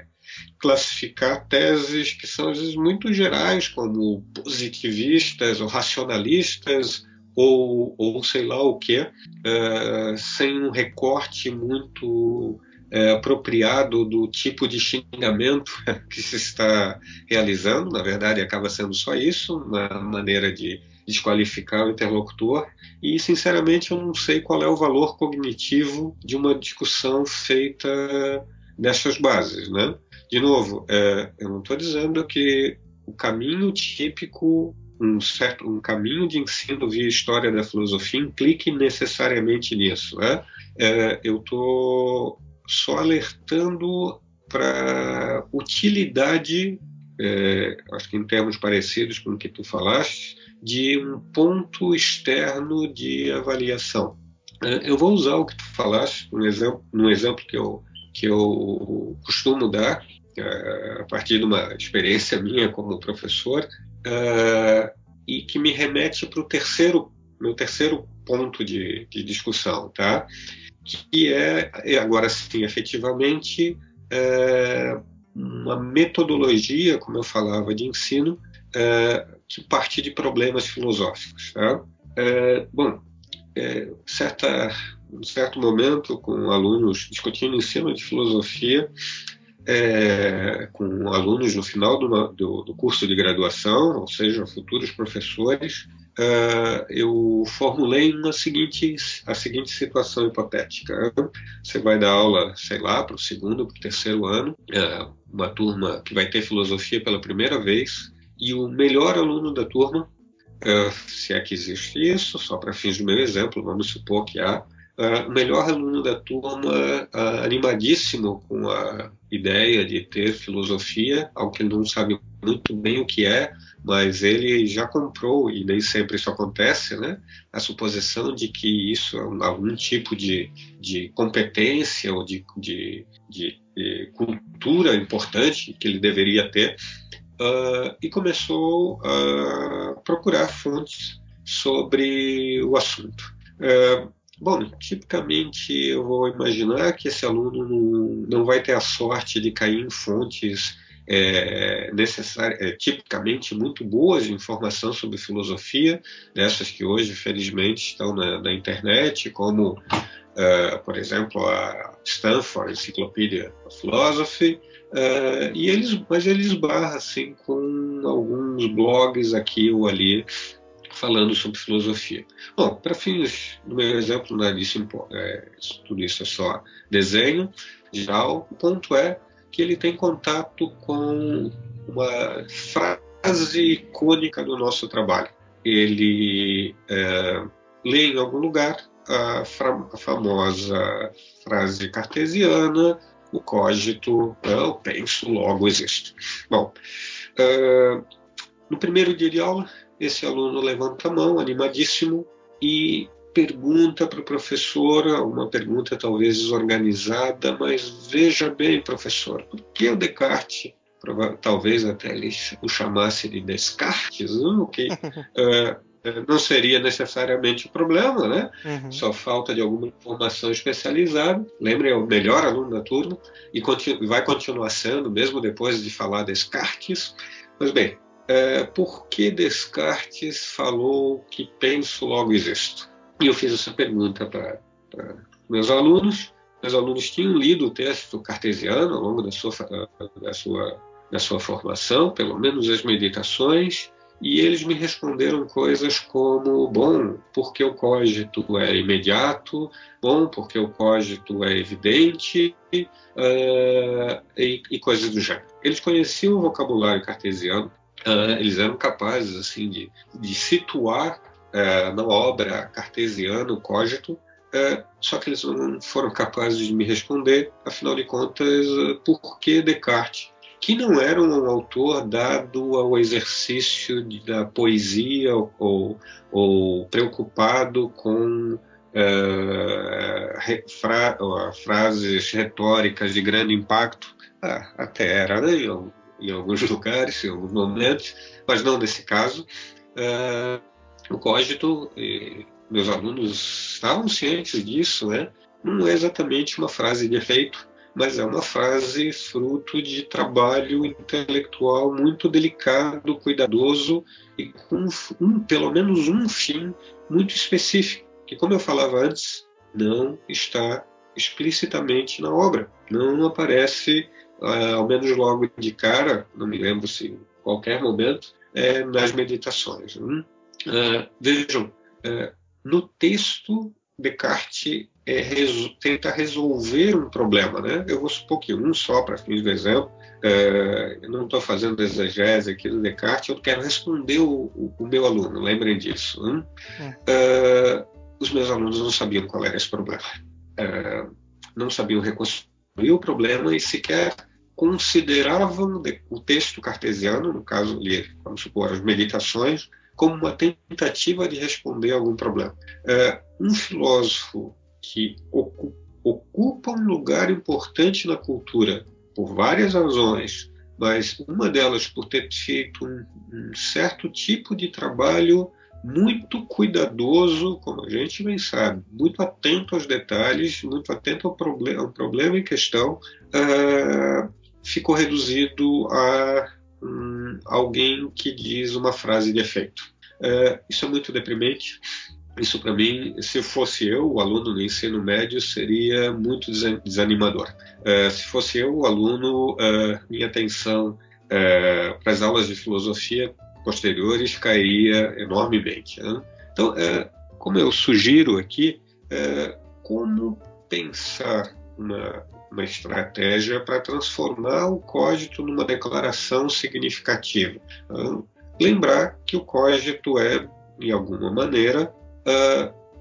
S2: classificar teses que são às vezes muito gerais, como positivistas ou racionalistas ou, ou sei lá o que, uh, sem um recorte muito uh, apropriado do tipo de xingamento *laughs* que se está realizando. Na verdade, acaba sendo só isso, uma maneira de desqualificar o interlocutor. E, sinceramente, eu não sei qual é o valor cognitivo de uma discussão feita nessas bases. Né? De novo, é, eu não estou dizendo que o caminho típico, um certo um caminho de ensino via história da filosofia implique necessariamente nisso. Né? É, eu estou só alertando para utilidade, é, acho que em termos parecidos com o que tu falaste, de um ponto externo de avaliação. É, eu vou usar o que tu falaste, um exemplo, num exemplo que eu, que eu costumo dar, é, a partir de uma experiência minha como professor, é, e que me remete para o terceiro, meu terceiro ponto de, de, discussão, tá? Que é, agora sim, efetivamente, uma metodologia, como eu falava, de ensino, que parte de problemas filosóficos. Tá? É, bom, é, certa, um certo momento, com alunos discutindo ensino de filosofia, é, com alunos no final do, do, do, curso de graduação, ou seja, futuros professores, é, eu formulei uma seguinte, a seguinte situação hipotética. Você vai dar aula, sei lá, para o segundo, para o terceiro ano, é, uma turma que vai ter filosofia pela primeira vez, e o melhor aluno da turma, uh, se é que existe isso, só para fins do meu exemplo, vamos supor que há, uh, melhor aluno da turma uh, animadíssimo com a ideia de ter filosofia, algo que não sabe muito bem o que é, mas ele já comprou, e nem sempre isso acontece, né? a suposição de que isso é algum tipo de, de competência ou de, de, de, de cultura importante que ele deveria ter uh, e começou a procurar fontes sobre o assunto. Uh, bom, tipicamente eu vou imaginar que esse aluno não, não vai ter a sorte de cair em fontes é, é, tipicamente muito boas de informação sobre filosofia, dessas que hoje, felizmente, estão na, na internet, como, uh, por exemplo, a Stanford Encyclopedia of Philosophy, Uh, e eles, mas ele esbarra assim com alguns blogs aqui ou ali falando sobre filosofia. Bom, para fins do meu exemplo, não é é, tudo isso é só desenho geral. O ponto é que ele tem contato com uma frase icônica do nosso trabalho. Ele é, lê em algum lugar a, a famosa frase cartesiana o cogito, eu penso, logo existo. Bom, uh, no primeiro dia de aula, esse aluno levanta a mão, animadíssimo, e pergunta para o professor, uma pergunta talvez desorganizada, mas veja bem, professor, por que o Descartes, talvez até ele o chamasse de Descartes, não? que uh, *laughs* não seria necessariamente o problema, né? Uhum. Só falta de alguma informação especializada. Lembre, é o melhor aluno da turma e continu vai continuar sendo, mesmo depois de falar Descartes. Mas bem, é, por que Descartes falou que penso, logo existo? E eu fiz essa pergunta para meus alunos. Meus alunos tinham lido o texto cartesiano ao longo da sua, da sua, da sua formação, pelo menos as meditações, e eles me responderam coisas como: bom, porque o cógito é imediato, bom, porque o cógito é evidente, uh, e, e, coisas do gênero. Eles conheciam o vocabulário cartesiano, uh, eles eram capazes assim de, de situar uh, na obra cartesiana o cógito é, só que eles não foram capazes de me responder, afinal de contas, por que Descartes, que não era um autor dado ao exercício da poesia ou, ou preocupado com fra frases retóricas de grande impacto, ah, até era né, em, em, alguns *laughs* lugares, em alguns momentos, mas não nesse caso. Uh, o cogito, meus alunos estavam cientes disso, né? não é exatamente uma frase de efeito, mas é uma frase fruto de trabalho intelectual muito delicado, cuidadoso e com um, pelo menos um fim muito específico, que, como eu falava antes, não está explicitamente na obra, não aparece, uh, ao menos logo de cara, não me lembro se em qualquer momento, é, nas meditações. Uh, vejam, uh, no texto Descartes é, tenta resolver um problema. Né? Eu vou supor que um só, para fins do exemplo, eu não estou fazendo exegese aqui do Descartes, eu quero responder o, o, o meu aluno, lembrem disso. Né? É. os meus alunos não sabiam qual era esse problema. Não sabiam reconstruir o problema e sequer consideravam o texto cartesiano, no caso, vamos supor, as meditações, como uma tentativa de responder a algum problema. É, um filósofo que ocupa um lugar importante na cultura por várias razões, mas uma delas por ter feito um, um certo tipo de trabalho muito cuidadoso, como a gente bem sabe, muito atento aos detalhes, muito atento ao, problem ao problema em questão, uh, ficou reduzido a um, alguém que diz uma frase de efeito. Uh, isso é muito deprimente. Isso, para mim, se fosse eu, o aluno no ensino médio, seria muito desanimador. Uh, se fosse eu, o aluno, uh, minha atenção para as aulas de filosofia posteriores cairia enormemente. Né? Então, como eu sugiro aqui, como pensar uma, uma estratégia para transformar o código numa declaração significativa. Lembrar que o código é, de alguma maneira,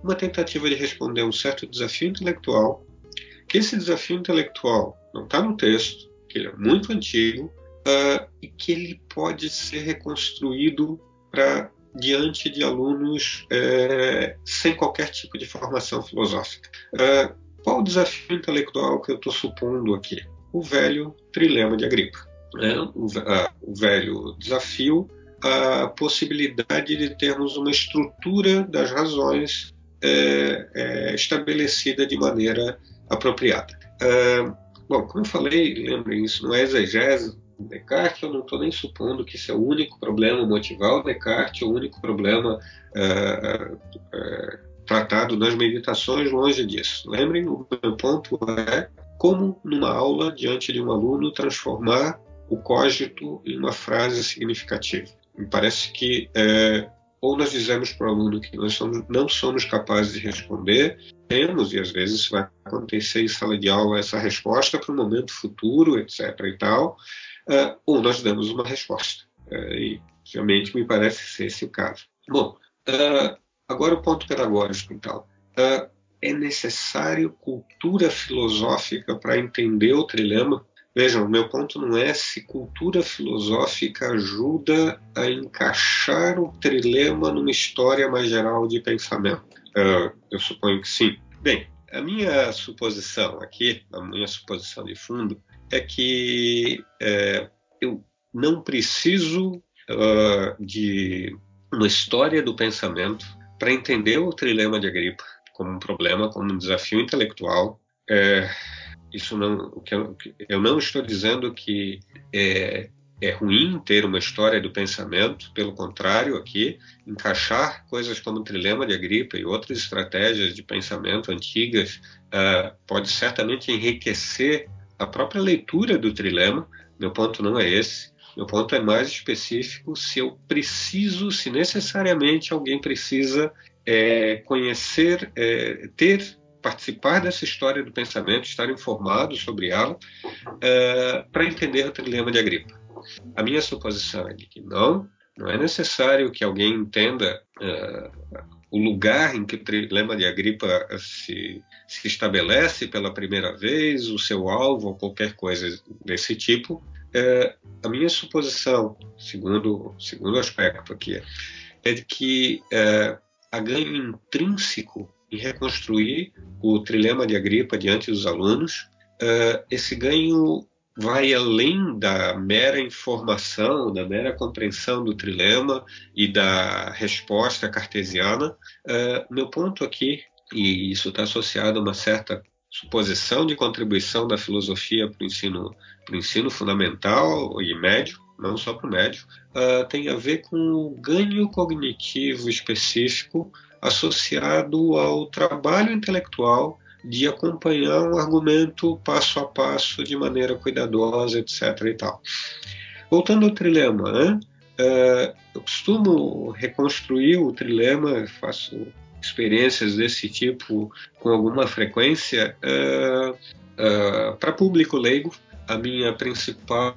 S2: uma tentativa de responder a um certo desafio intelectual, que esse desafio intelectual não está no texto, que ele é muito antigo e que ele pode ser reconstruído para diante de alunos é, sem qualquer tipo de formação filosófica. Qual o desafio intelectual que eu estou supondo aqui? O velho trilema de Agripa. Né? O, o velho desafio a possibilidade de termos uma estrutura das razões é, é, estabelecida de maneira apropriada. É, bom, como eu falei, lembrem, isso não é exegese Descartes, eu não estou nem supondo que isso é o único problema motivar o Descartes, o único problema é, é, tratado nas meditações, longe disso. Lembrem, o meu ponto é como, numa aula, diante de um aluno, transformar o cogito em uma frase significativa. Me parece que é, ou nós dizemos para o aluno que nós somos, não somos capazes de responder, temos, e às vezes vai acontecer em sala de aula, essa resposta para o momento futuro, etc. e tal, uh, ou nós damos uma resposta. Uh, e realmente me parece ser esse o caso. Bom, uh, agora o ponto pedagógico, então. é necessário cultura filosófica para entender o trilema Vejam, meu ponto não é se cultura filosófica ajuda a encaixar o trilema numa história mais geral de pensamento. Uh, eu suponho que sim. Bem, a minha suposição aqui, a minha suposição de fundo, é que é, eu não preciso uh, de uma história do pensamento para entender o trilema de Agripa como um problema, como um desafio intelectual. É, isso não, que eu, eu não estou dizendo que é, é ruim ter uma história do pensamento, pelo contrário, aqui, encaixar coisas como o trilema de Agripa e outras estratégias de pensamento antigas uh, pode certamente enriquecer a própria leitura do trilema. Meu ponto não é esse. Meu ponto é mais específico se eu preciso, se necessariamente alguém precisa é, conhecer, é, ter participar dessa história do pensamento, estar informado sobre ela, é, para entender o trilema de Agripa. A minha suposição é de que não, não é necessário que alguém entenda é, o lugar em que o trilema de Agripa se, se estabelece pela primeira vez, o seu alvo ou qualquer coisa desse tipo. É, a minha suposição, segundo segundo aspecto aqui, é de que é, há ganho intrínseco em reconstruir o trilema de Agripa diante dos alunos. É, esse ganho vai além da mera informação, da mera compreensão do trilema e da resposta cartesiana. Uh, meu ponto aqui, e isso está associado a uma certa suposição de contribuição da filosofia para o ensino, ensino fundamental e médio, não só para o médio, uh, tem a ver com o ganho cognitivo específico associado ao trabalho intelectual de acompanhar um argumento passo a passo, de maneira cuidadosa, etc. E tal. Voltando ao trilema, né? Uh, eu costumo reconstruir o trilema, faço experiências desse tipo com alguma frequência uh, uh, para público leigo. A minha principal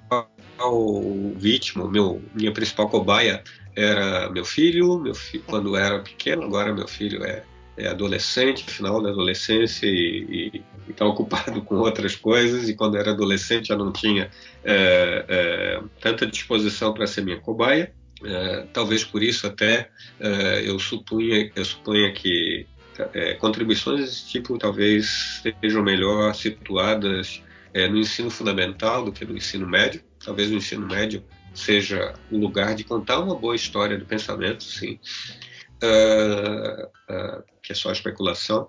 S2: vítima, meu, minha principal cobaia era meu filho, meu fi quando era pequeno, agora meu filho é é adolescente, final da adolescência e está ocupado *laughs* com outras coisas, e quando era adolescente já não tinha é, é, tanta disposição para ser minha cobaia. É, talvez por isso até é, eu, supunha, eu suponha que é, contribuições desse tipo talvez sejam melhor situadas é, no ensino fundamental do que no ensino médio. Talvez o ensino médio seja o lugar de contar uma boa história do pensamento, sim, uh, que é só especulação,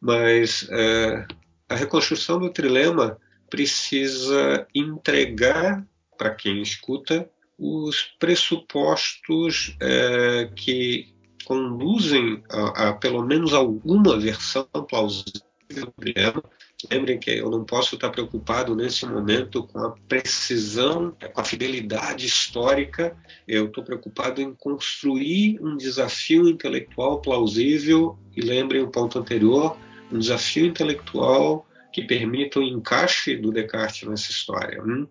S2: mas uh, a reconstrução do trilema precisa entregar para quem escuta os pressupostos que conduzem a, a, pelo menos alguma versão plausível do trilema Lembrem que eu não posso estar preocupado nesse momento com a precisão, com a fidelidade histórica. Eu estou preocupado em construir um desafio intelectual plausível. E lembrem o ponto anterior: um desafio intelectual que permita o encaixe do Descartes nessa história. Hum?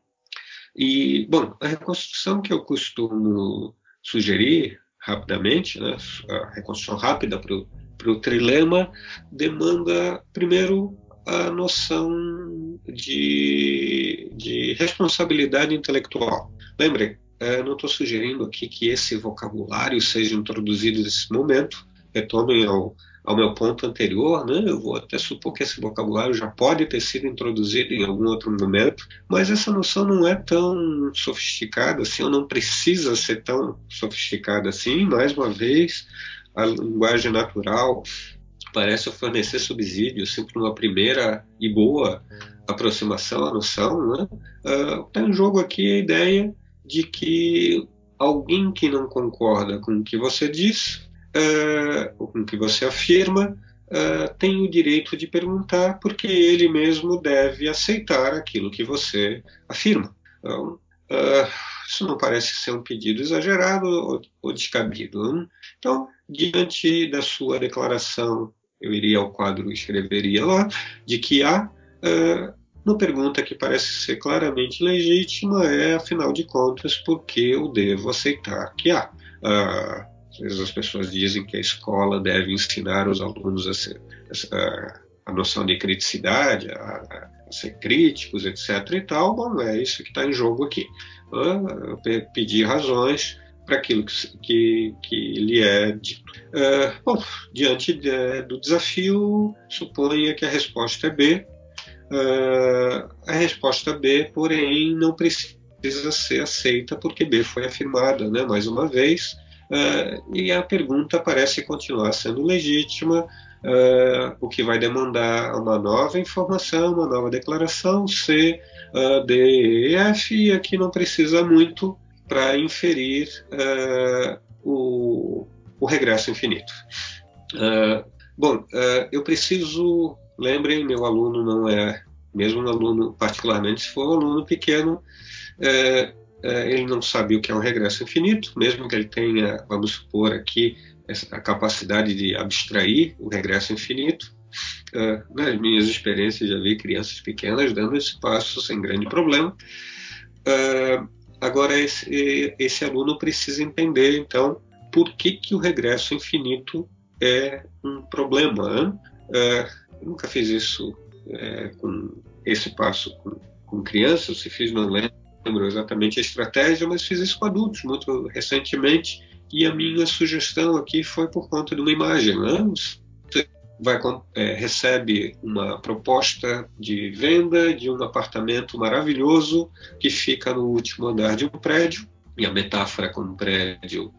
S2: E, bom, a reconstrução que eu costumo sugerir rapidamente, né, a reconstrução rápida para o trilema, demanda, primeiro, a noção de, de responsabilidade intelectual. Lembrem, é, não estou sugerindo aqui que esse vocabulário seja introduzido nesse momento, retomem ao, ao meu ponto anterior, né? eu vou até supor que esse vocabulário já pode ter sido introduzido em algum outro momento, mas essa noção não é tão sofisticada assim, ou não precisa ser tão sofisticada assim. Mais uma vez, a linguagem natural parece fornecer subsídios sempre uma primeira e boa aproximação à noção, né? Uh, em jogo aqui a ideia de que alguém que não concorda com o que você diz uh, ou com o que você afirma uh, tem o direito de perguntar porque ele mesmo deve aceitar aquilo que você afirma. Então, isso não parece ser um pedido exagerado ou descabido. Né? Então, diante da sua declaração eu iria ao quadro e escreveria lá, de que há uh, uma pergunta que parece ser claramente legítima é, afinal de contas, por que eu devo aceitar que há? Uh, às vezes as pessoas dizem que a escola deve ensinar os alunos a, ser, a, a noção de criticidade, a, a, ser críticos, etc. e tal. Bom, é isso que está em jogo aqui. Uh, pedir razões para aquilo que, que, que, lhe é dito. Uh, bom, diante de, do desafio, suponha que a resposta é B. Uh, a resposta B, porém, não precisa ser aceita porque B foi afirmada, né, mais uma vez, uh, e a pergunta parece continuar sendo legítima, o que vai demandar uma nova informação, uma nova declaração, C, D, E, F, e aqui não precisa muito para inferir uh, o, o, regresso infinito. Uh, bom, uh, eu preciso, lembrem, meu aluno não é, mesmo um aluno, particularmente se for um aluno pequeno, ele não sabe o que é um regresso infinito, mesmo que ele tenha, vamos supor aqui, a capacidade de abstrair o regresso infinito. nas minhas experiências já vi crianças pequenas dando esse passo sem grande problema. Agora, esse, esse aluno precisa entender, então, por que, que o regresso infinito é um problema. Né? É, nunca fiz isso é, com esse passo com, com crianças, se fiz, não lembro exatamente a estratégia, mas fiz isso com adultos muito recentemente. E a minha sugestão aqui foi por conta de uma imagem. Né? Vai, é, recebe uma proposta de venda de um apartamento maravilhoso que fica no último andar de um prédio. E a metáfora com o prédio,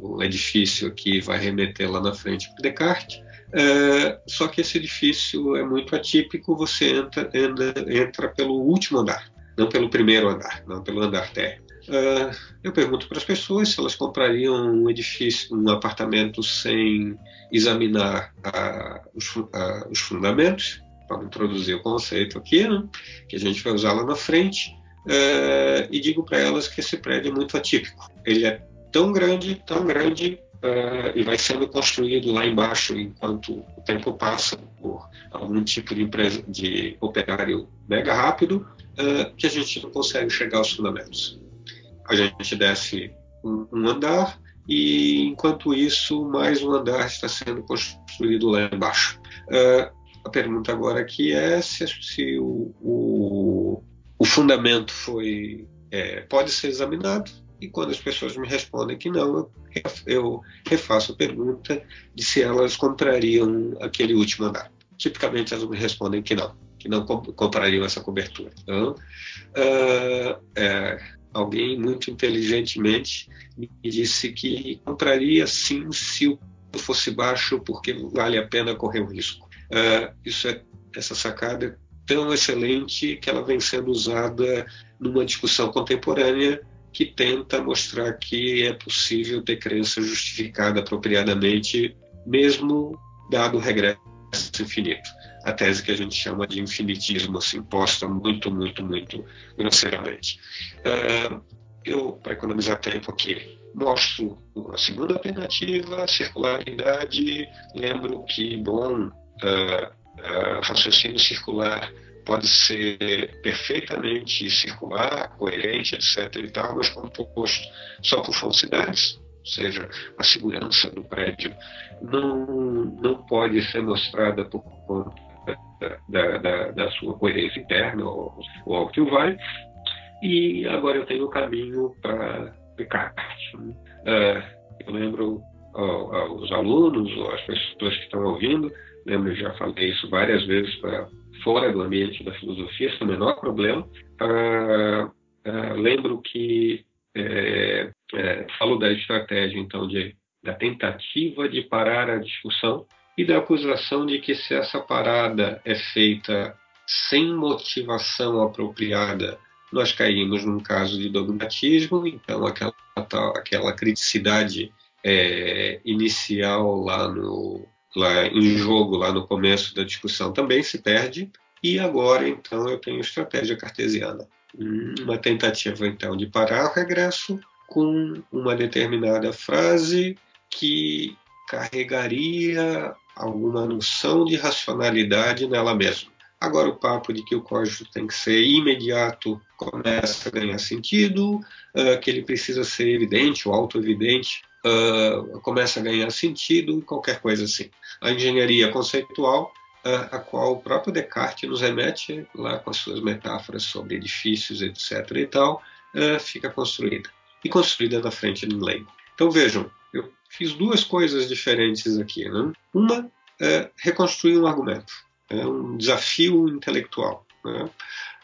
S2: o edifício aqui vai remeter lá na frente para Descartes. É, só que esse edifício é muito atípico, você entra, entra, entra, pelo último andar, não pelo primeiro andar, não pelo andar térreo. É, eu pergunto para as pessoas se elas comprariam um edifício, um apartamento sem examinar a, os, a, os, fundamentos, para introduzir o conceito aqui, né, que a gente vai usar lá na frente, é, e digo para elas que esse prédio é muito atípico. Ele é tão grande, tão grande, uh, e vai sendo construído lá embaixo enquanto o tempo passa por algum tipo de empresa de operário mega rápido, que a gente não consegue chegar aos fundamentos. A gente desce um, um andar e enquanto isso mais um andar está sendo construído lá embaixo. Uh, a pergunta agora aqui é se, se o, o, o, fundamento foi é, pode ser examinado e quando as pessoas me respondem que não, eu refaço a pergunta de se elas comprariam aquele último andar. Tipicamente elas me respondem que não, que não comprariam essa cobertura. Então, uh, é, alguém muito inteligentemente me disse que compraria sim se o fosse baixo, porque vale a pena correr o risco. Uh, isso é essa sacada é tão excelente que ela vem sendo usada numa discussão contemporânea que tenta mostrar que é possível ter crença justificada apropriadamente, mesmo dado o regresso infinito. A tese que a gente chama de infinitismo, assim, posta muito, muito, muito grosseiramente. Uh, eu, para economizar tempo aqui, mostro a segunda alternativa, a circularidade. Lembro que, bom, uh, uh, raciocínio circular pode ser perfeitamente circular, coerente, etc. e tal, mas composto só por falsidades, ou seja, a segurança do prédio não, não pode ser mostrada por conta da, da, da sua coerência interna ou, ou ao que o vai. E agora eu tenho o caminho para Descartes. Uh, eu lembro aos alunos ou às pessoas que estão ouvindo, lembro, já falei isso várias vezes para fora do ambiente da filosofia, sem o menor problema. Ah, ah, lembro que é, é, falo da estratégia, então, de, da tentativa de parar a discussão e da acusação de que se essa parada é feita sem motivação apropriada, nós caímos num caso de dogmatismo, então aquela, aquela criticidade é, inicial lá no, lá em jogo lá no começo da discussão também se perde. E agora, então, eu tenho estratégia cartesiana. Uma tentativa, então, de parar o regresso com uma determinada frase que carregaria alguma noção de racionalidade nela mesma. Agora, o papo de que o código tem que ser imediato começa a ganhar sentido, uh, que ele precisa ser evidente ou auto-evidente uh, começa a ganhar sentido, qualquer coisa assim. A engenharia conceitual, uh, a qual o próprio Descartes nos remete lá com as suas metáforas sobre edifícios, etc. e tal, fica construída. E construída na frente do leigo. Então vejam, eu fiz duas coisas diferentes aqui. Né? Uma é reconstruir um argumento, é um desafio intelectual. Né?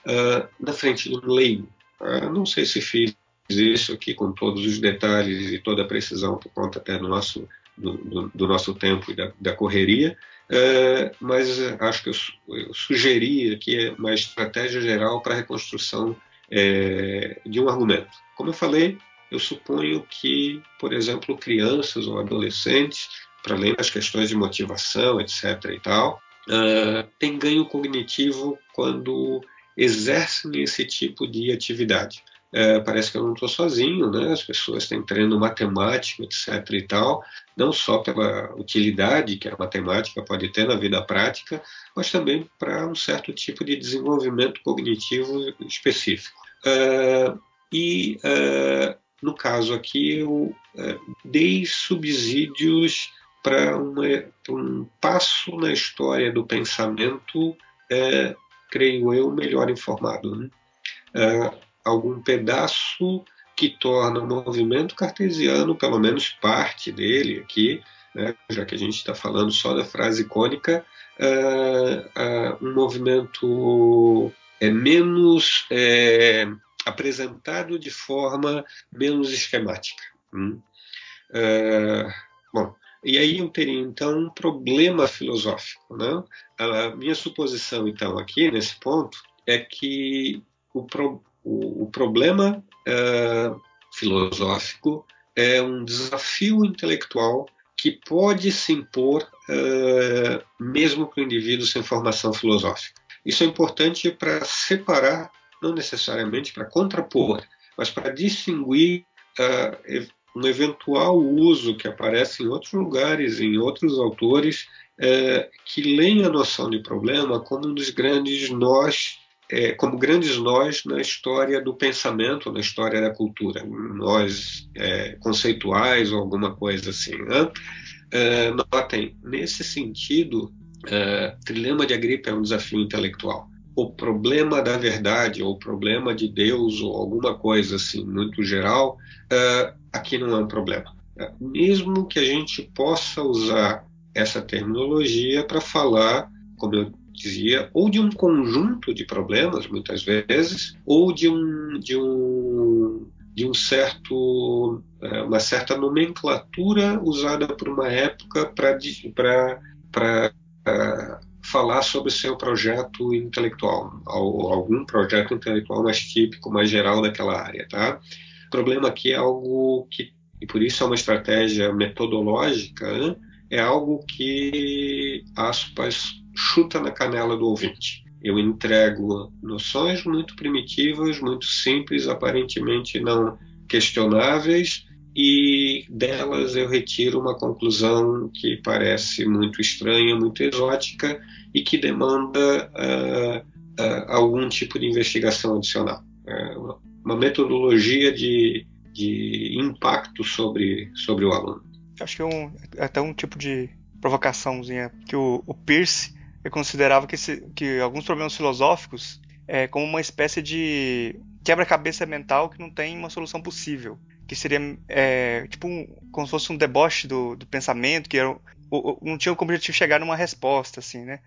S2: Uh, na frente do leigo. Uh, não sei se fiz isso aqui com todos os detalhes e toda a precisão por conta até do nosso, do, do, do nosso tempo e da, da correria, é, mas acho que eu, eu sugeri aqui uma estratégia geral para a reconstrução é, de um argumento. Como eu falei, eu suponho que, por exemplo, crianças ou adolescentes, para além das questões de motivação, etc. e tal, uh, têm ganho cognitivo quando exercem esse tipo de atividade é, parece que eu não estou sozinho, né? As pessoas têm treino matemático, etc. e tal, não só pela utilidade que a matemática pode ter na vida prática, mas também para um certo tipo de desenvolvimento cognitivo específico. É, e no caso aqui, eu é, dei subsídios para um passo na história do pensamento, é, creio eu, melhor informado. Né? É, algum pedaço que torna o movimento cartesiano, pelo menos parte dele aqui, né, já que a gente está falando só da frase icônica, uh, uh, um movimento é, menos é, apresentado de forma menos esquemática. Hum? Uh, bom, e aí eu teria então um problema filosófico. Né? A minha suposição então aqui nesse ponto é que o, pro, o, o problema uh, filosófico é um desafio intelectual que pode se impor uh, mesmo para o indivíduo sem formação filosófica. Isso é importante para separar, não necessariamente para contrapor, mas para distinguir uh, um eventual uso que aparece em outros lugares, em outros autores, uh, que leem a noção de problema como um dos grandes nós é, como grandes nós na história do pensamento, na história da cultura, nós é, conceituais ou alguma coisa assim. Né? É, notem, nesse sentido, é, Trilema de Agripa é um desafio intelectual. O problema da verdade, ou o problema de Deus, ou alguma coisa assim, muito geral, é, aqui não é um problema. É, mesmo que a gente possa usar essa terminologia para falar, como eu dizia, ou de um conjunto de problemas, muitas vezes, ou de um, de um, de um certo, é, uma certa nomenclatura usada por uma época para falar sobre o seu projeto intelectual, ou algum projeto intelectual mais típico, mais geral daquela área. Tá? O problema aqui é algo que, e por isso é uma estratégia metodológica, né? é algo que, aspas, chuta na canela do ouvinte. Eu entrego noções muito primitivas, muito simples, aparentemente não questionáveis, e delas eu retiro uma conclusão que parece muito estranha, muito exótica e que demanda uh, uh, algum tipo de investigação adicional. Uh, uma metodologia de, de impacto sobre, sobre o aluno.
S1: Acho que é um, até um tipo de provocaçãozinha que o, o Pierce eu considerava que, que alguns problemas filosóficos é como uma espécie de quebra-cabeça mental que não tem uma solução possível. Que seria é, tipo um, como se fosse um deboche do, do pensamento, que era, não tinha como objetivo chegar numa resposta, assim, né?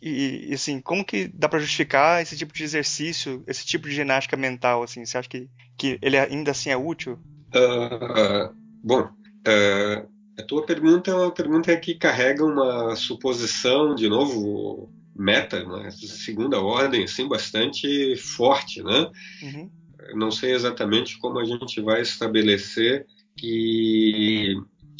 S1: E, e, assim, como que dá para justificar esse tipo de exercício, esse tipo de ginástica mental, assim? Você acha que, que ele ainda assim é útil?
S2: Uh, bom, uh, a tua pergunta é uma pergunta que carrega uma suposição, de novo, meta, uma segunda ordem, assim, bastante forte, né? Uhum. Não sei exatamente como a gente vai estabelecer que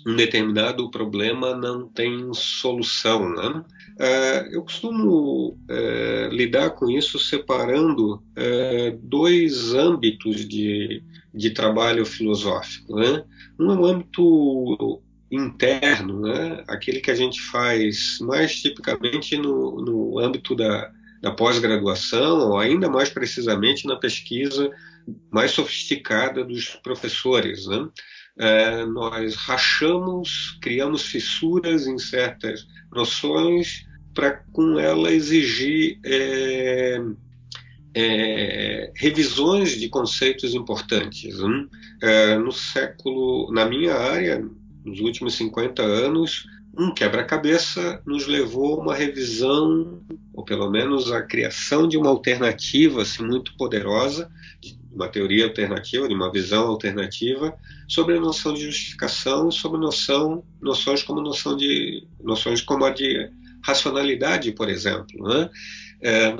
S2: um determinado problema não tem solução, né? Uh, eu costumo uh, lidar com isso separando uh, dois âmbitos de, de trabalho filosófico. Né? Um é um âmbito interno, né? aquele que a gente faz mais tipicamente no, no âmbito da, da pós-graduação, ou ainda mais precisamente na pesquisa mais sofisticada dos professores. Né? É, nós rachamos, criamos fissuras em certas noções para com ela exigir é, é, revisões de conceitos importantes. Né? É, no século, na minha área, nos últimos 50 anos, um quebra-cabeça nos levou a uma revisão, ou pelo menos a criação de uma alternativa assim, muito poderosa, de uma teoria alternativa, de uma visão alternativa, sobre a noção de justificação, sobre noção, noções como noção de noções como a de racionalidade, por exemplo. Né? É,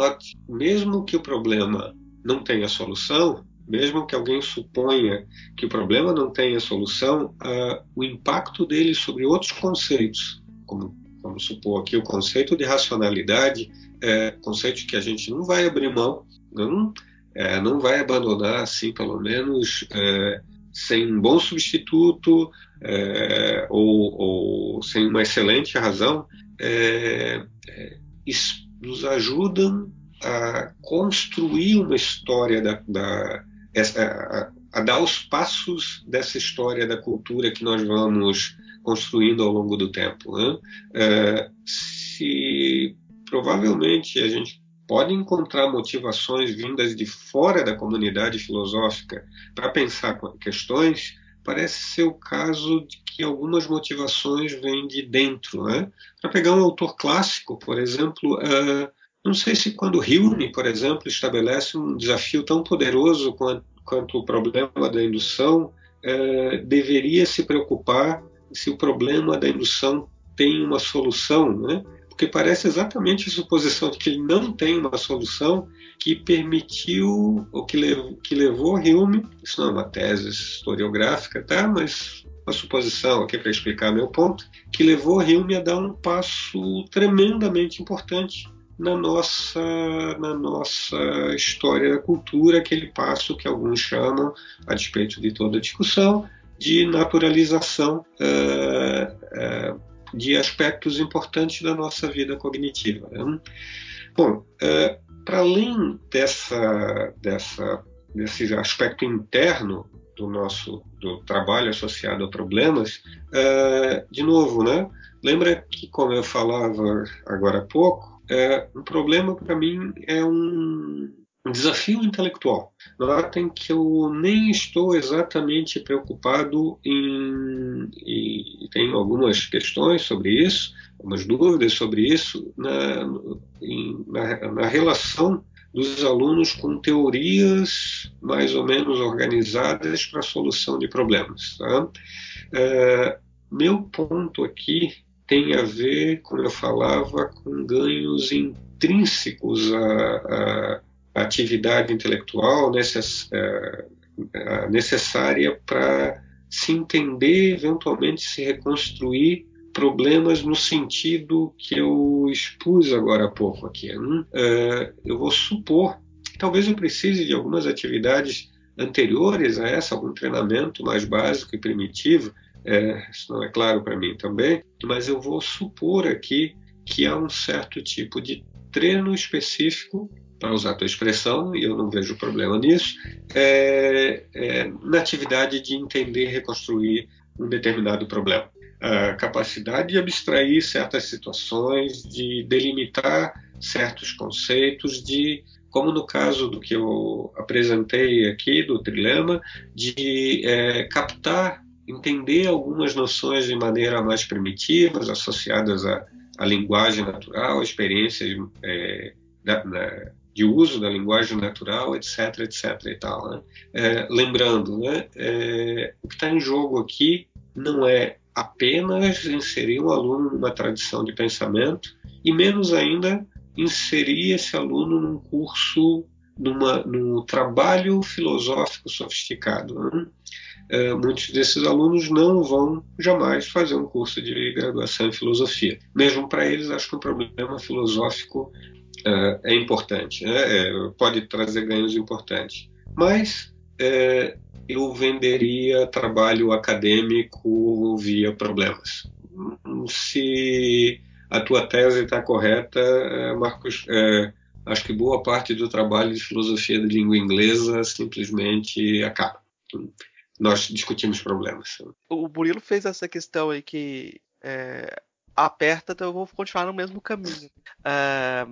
S2: mesmo que o problema não tenha solução, mesmo que alguém suponha que o problema não tenha solução, uh, o impacto dele sobre outros conceitos, como vamos supor aqui o conceito de racionalidade, é conceito que a gente não vai abrir mão, não, é, não vai abandonar assim, pelo menos é, sem um bom substituto é, ou, ou, sem uma excelente razão, é, é, nos ajudam a construir uma história da, da essa, a, a, dar os passos dessa história da cultura que nós vamos construindo ao longo do tempo. Né? É, se provavelmente a gente pode encontrar motivações vindas de fora da comunidade filosófica para pensar questões, parece ser o caso de que algumas motivações vêm de dentro. Né? Para pegar um autor clássico, por exemplo, uh, não sei se quando Hume, por exemplo, estabelece um desafio tão poderoso quanto, quanto o problema da indução, uh, deveria se preocupar se o problema da indução tem uma solução, né? porque parece exatamente a suposição de que ele não tem uma solução que permitiu, ou que, que levou Hume, isso não é uma tese historiográfica, tá? mas uma suposição aqui para explicar meu ponto, que levou Hume a dar um passo tremendamente importante na nossa, na nossa história da cultura, aquele passo que alguns chamam, a despeito de toda discussão, de naturalização uh, uh, de aspectos importantes da nossa vida cognitiva. Né? Bom, uh, para além dessa, dessa, desse aspecto interno do nosso do trabalho associado a problemas, de novo, né? Lembra que, como eu falava agora há pouco, um problema para mim é um um desafio intelectual. Notem que eu nem estou exatamente preocupado em. e tenho algumas questões sobre isso, algumas dúvidas sobre isso, na, em, na, na relação dos alunos com teorias mais ou menos organizadas para a solução de problemas. Tá? É, meu ponto aqui tem a ver, como eu falava, com ganhos intrínsecos a, a atividade intelectual necess, é, é, necessária para se entender, eventualmente se reconstruir problemas no sentido que eu expus agora há pouco aqui. Hum? É, eu vou supor que talvez eu precise de algumas atividades anteriores a essa, algum treinamento mais básico e primitivo, é, isso não é claro para mim também, mas eu vou supor aqui que há um certo tipo de treino específico para usar a tua expressão, e eu não vejo problema nisso, é, é, na atividade de entender e reconstruir um determinado problema. A capacidade de abstrair certas situações, de delimitar certos conceitos, de, como no caso do que eu apresentei aqui, do trilema, de é, captar, entender algumas noções de maneira mais primitiva, associadas à, à linguagem natural, experiências é, da, da, de uso da linguagem natural, etc, etc e tal. Né? É, lembrando, né, é, o que está em jogo aqui não é apenas inserir um aluno numa tradição de pensamento e menos ainda inserir esse aluno num curso, numa, num trabalho filosófico sofisticado. Né? É, muitos desses alunos não vão jamais fazer um curso de graduação em filosofia. Mesmo para eles, acho que o problema filosófico é, é importante, né? é, pode trazer ganhos importantes. Mas é, eu venderia trabalho acadêmico via problemas. Se a tua tese está correta, é, Marcos, é, acho que boa parte do trabalho de filosofia de língua inglesa simplesmente acaba. Nós discutimos problemas.
S1: O Burilo fez essa questão aí que é, aperta, então eu vou continuar no mesmo caminho. É,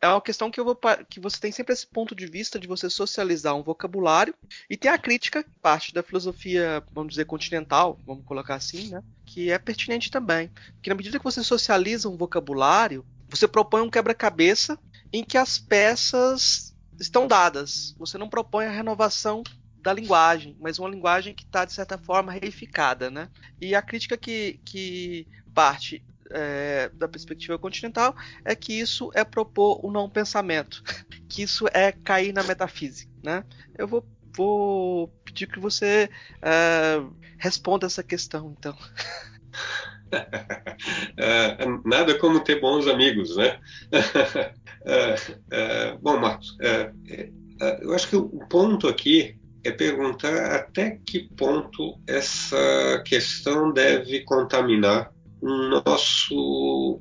S1: é uma questão que, vou, que você tem sempre esse ponto de vista de você socializar um vocabulário e tem a crítica, parte da filosofia, vamos dizer, continental, vamos colocar assim, né? Que é pertinente também. Que na medida que você socializa um vocabulário, você propõe um quebra-cabeça em que as peças estão dadas. Você não propõe a renovação da linguagem, mas uma linguagem que está, de certa forma, reificada, né? E a crítica que, que parte é, da perspectiva continental é que isso é propor o não pensamento, *laughs* que isso é cair na metafísica, né? Eu vou, vou pedir que você é, responda essa questão, então. *laughs*
S2: É, nada como ter bons amigos, né? *laughs* É, é, bom, Marcos, eu acho que o ponto aqui é perguntar até que ponto essa questão deve contaminar nosso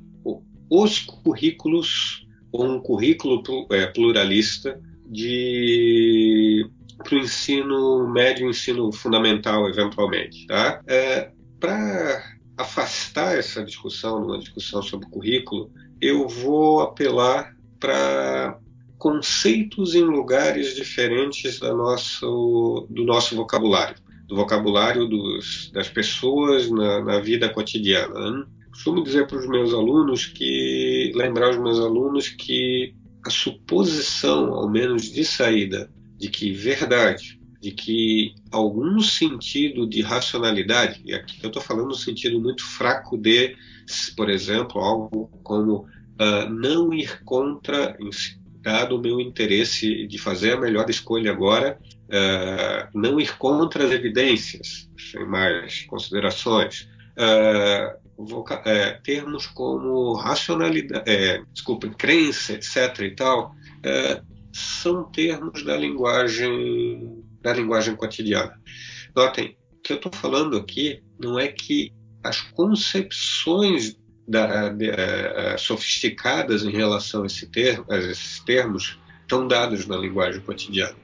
S2: os currículos ou um currículo é, pluralista de para o ensino médio ensino fundamental eventualmente tá? É, para afastar essa discussão numa discussão sobre currículo, eu vou apelar para conceitos em lugares diferentes da nosso, do nosso vocabulário, do vocabulário dos, das pessoas na, na vida cotidiana. Né? Costumo dizer para os meus alunos que, lembrar os meus alunos que a suposição, ao menos de saída, de que verdade, de que algum sentido de racionalidade, e aqui eu estou falando no sentido muito fraco de, por exemplo, algo como uh, não ir contra, dado o meu interesse de fazer a melhor escolha agora, uh, não ir contra as evidências, sem mais considerações. Uh, é, termos como racionalidade, é, desculpa, crença, etc. e tal, são termos da linguagem da linguagem cotidiana. Notem que eu estou falando aqui não é que as concepções da, de, é, é, sofisticadas em relação a, esse termo, a esses termos estão dados na linguagem cotidiana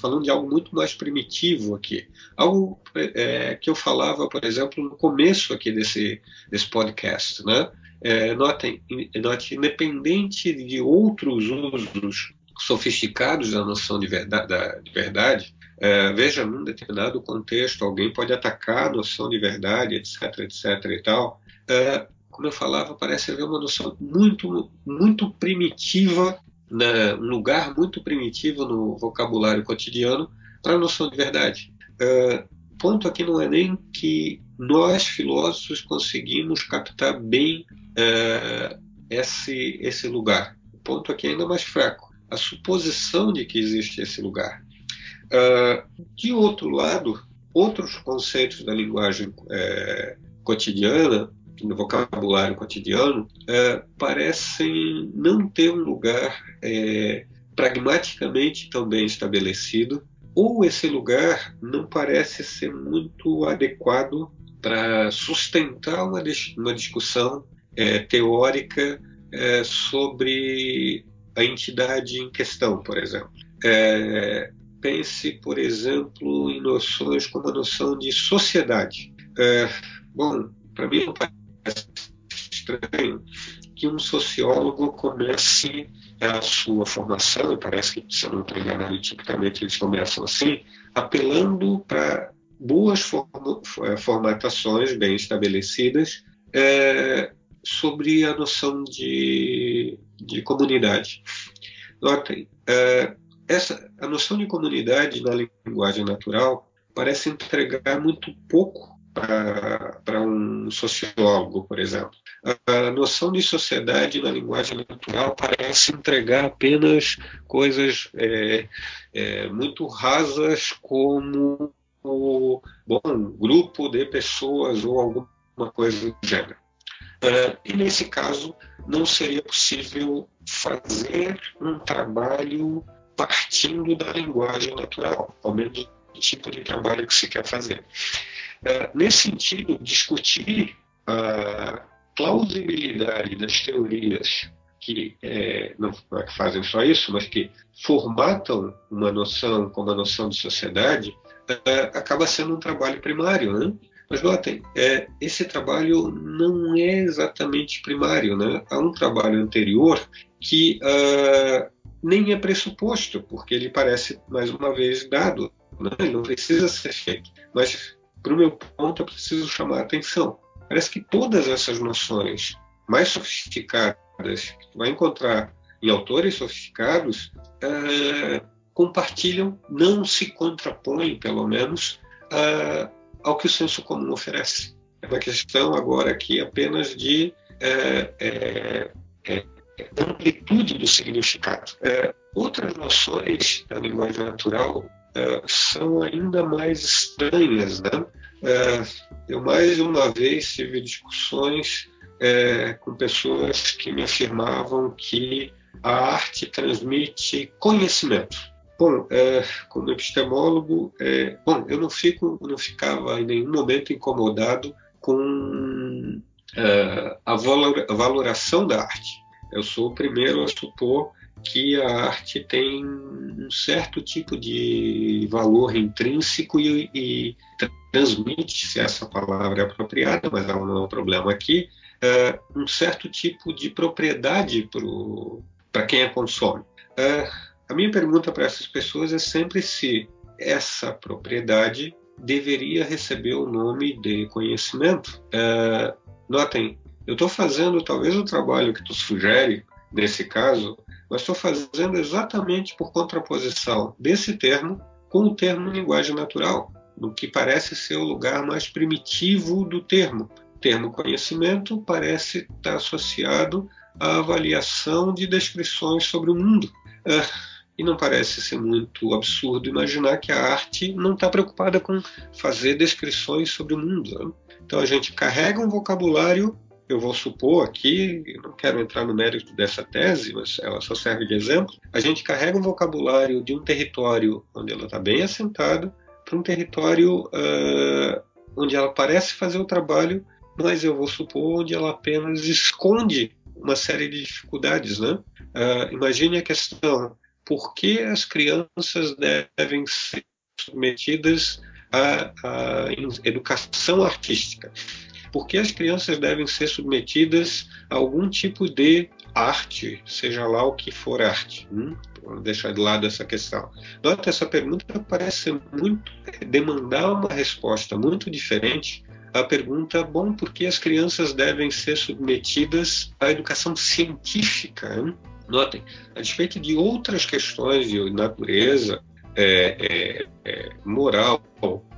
S2: falando de algo muito mais primitivo aqui. Algo é, que eu falava, por exemplo, no começo aqui desse, desse podcast. Né? É, notem, note, independente de outros usos sofisticados da noção de verdade, da, de verdade é, veja, num determinado contexto, alguém pode atacar a noção de verdade, etc, etc e tal. Como eu falava, parece haver uma noção muito, muito primitiva né, um lugar muito primitivo no vocabulário cotidiano para a noção de verdade. Uh, ponto aqui não é nem que nós, filósofos, conseguimos captar bem uh, esse, esse lugar. O ponto aqui é ainda mais fraco. A suposição de que existe esse lugar. Uh, de outro lado, outros conceitos da linguagem é, cotidiana no vocabulário cotidiano, é, parecem não ter um lugar é, pragmaticamente tão bem estabelecido, ou esse lugar não parece ser muito adequado para sustentar uma, uma discussão é, teórica é, sobre a entidade em questão, por exemplo. É, pense, por exemplo, em noções como a noção de sociedade. É, bom, para mim não estranho que um sociólogo comece a sua formação, e parece que, se eu não estou tipicamente eles começam assim, apelando para boas eh, formatações bem estabelecidas é, sobre a noção de, de comunidade. Notem, é, essa, a noção de comunidade na linguagem natural parece entregar muito pouco para um sociólogo, por exemplo. A noção de sociedade na linguagem natural parece entregar apenas coisas é, é, muito rasas como bom, um grupo de pessoas ou alguma coisa do gênero. Uh, e nesse caso, não seria possível fazer um trabalho partindo da linguagem natural, ao menos do tipo de trabalho que se quer fazer. É, nesse sentido, discutir a plausibilidade das teorias que é, não é que fazem só isso, mas que formatam uma noção como a noção de sociedade, é, acaba sendo um trabalho primário, né? Mas notem, é, esse trabalho não é exatamente primário, né? Há um trabalho anterior que uh, nem é pressuposto, porque ele parece, mais uma vez, dado, né? ele não precisa ser feito. Mas para o meu ponto, eu preciso chamar atenção. Parece que todas essas noções mais sofisticadas que tu vai encontrar em autores sofisticados uh, compartilham, não se contrapõem, pelo menos, uh, ao que o senso comum oferece. É uma questão agora aqui apenas de uh, amplitude do significado. outras noções da linguagem natural é, são ainda mais estranhas. Né? É, eu mais uma vez tive discussões é, com pessoas que me afirmavam que a arte transmite conhecimento. Bom, é, como epistemólogo, é, bom, eu não fico, não ficava em nenhum momento incomodado com é, a, a valoração da arte. Eu sou o primeiro a supor que a arte tem um certo tipo de valor intrínseco e, e transmite, se essa palavra é apropriada, mas ela não é um problema aqui, é, um certo tipo de propriedade para quem a consome. É, a minha pergunta para essas pessoas é sempre se essa propriedade deveria receber o nome de conhecimento. É, notem, eu estou fazendo talvez o trabalho que tu sugere nesse caso, mas estou fazendo exatamente por contraposição desse termo com o termo linguagem natural, no que parece ser o lugar mais primitivo do termo. O termo conhecimento parece estar associado à avaliação de descrições sobre o mundo. É, e não parece ser muito absurdo imaginar que a arte não está preocupada com fazer descrições sobre o mundo. Né? Então a gente carrega um vocabulário eu vou supor aqui, não quero entrar no mérito dessa tese, mas ela só serve de exemplo, a gente carrega um vocabulário de um território onde ela está bem assentada para um território uh, onde ela parece fazer o trabalho, mas eu vou supor onde ela apenas esconde uma série de dificuldades. Né? Uh, imagine a questão: por que as crianças devem ser submetidas à, à educação artística? Por que as crianças devem ser submetidas a algum tipo de arte, seja lá o que for arte. Hum? Vamos deixar de lado essa questão. Nota, essa pergunta parece muito demandar uma resposta muito diferente à pergunta: bom, por que as crianças devem ser submetidas à educação científica? Notem, a despeito de outras questões de natureza, é, é, é, moral,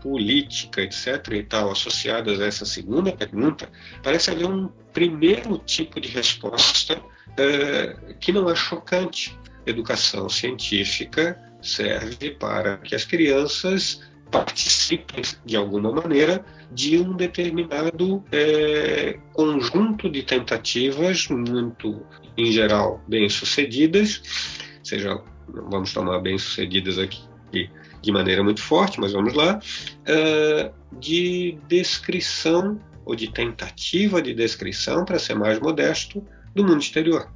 S2: política, etc. e tal, associadas a essa segunda pergunta, parece haver um primeiro tipo de resposta é, que não é chocante. Educação científica serve para que as crianças participem de alguma maneira de um determinado é, conjunto de tentativas muito, em geral, bem sucedidas, seja vamos tomar bem sucedidas aqui de maneira muito forte, mas vamos lá, uh, de descrição ou de tentativa de descrição, para ser mais modesto, do mundo exterior.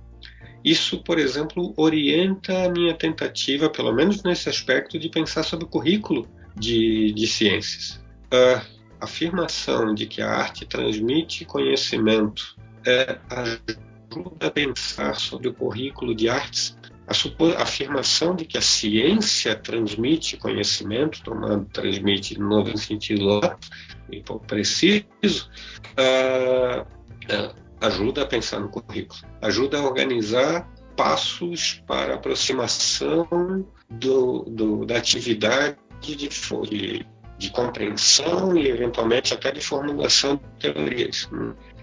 S2: Isso, por exemplo, orienta a minha tentativa, pelo menos nesse aspecto, de pensar sobre o currículo de, de ciências. A afirmação de que a arte transmite conhecimento é, ajuda a pensar sobre o currículo de artes a, afirmação de que a ciência transmite conhecimento, tomando transmite no novo sentido lá, e pouco preciso, uh, uh, ajuda a pensar no currículo, ajuda a organizar passos para aproximação do, do, da atividade de, de, de, compreensão e eventualmente até de formulação de teorias.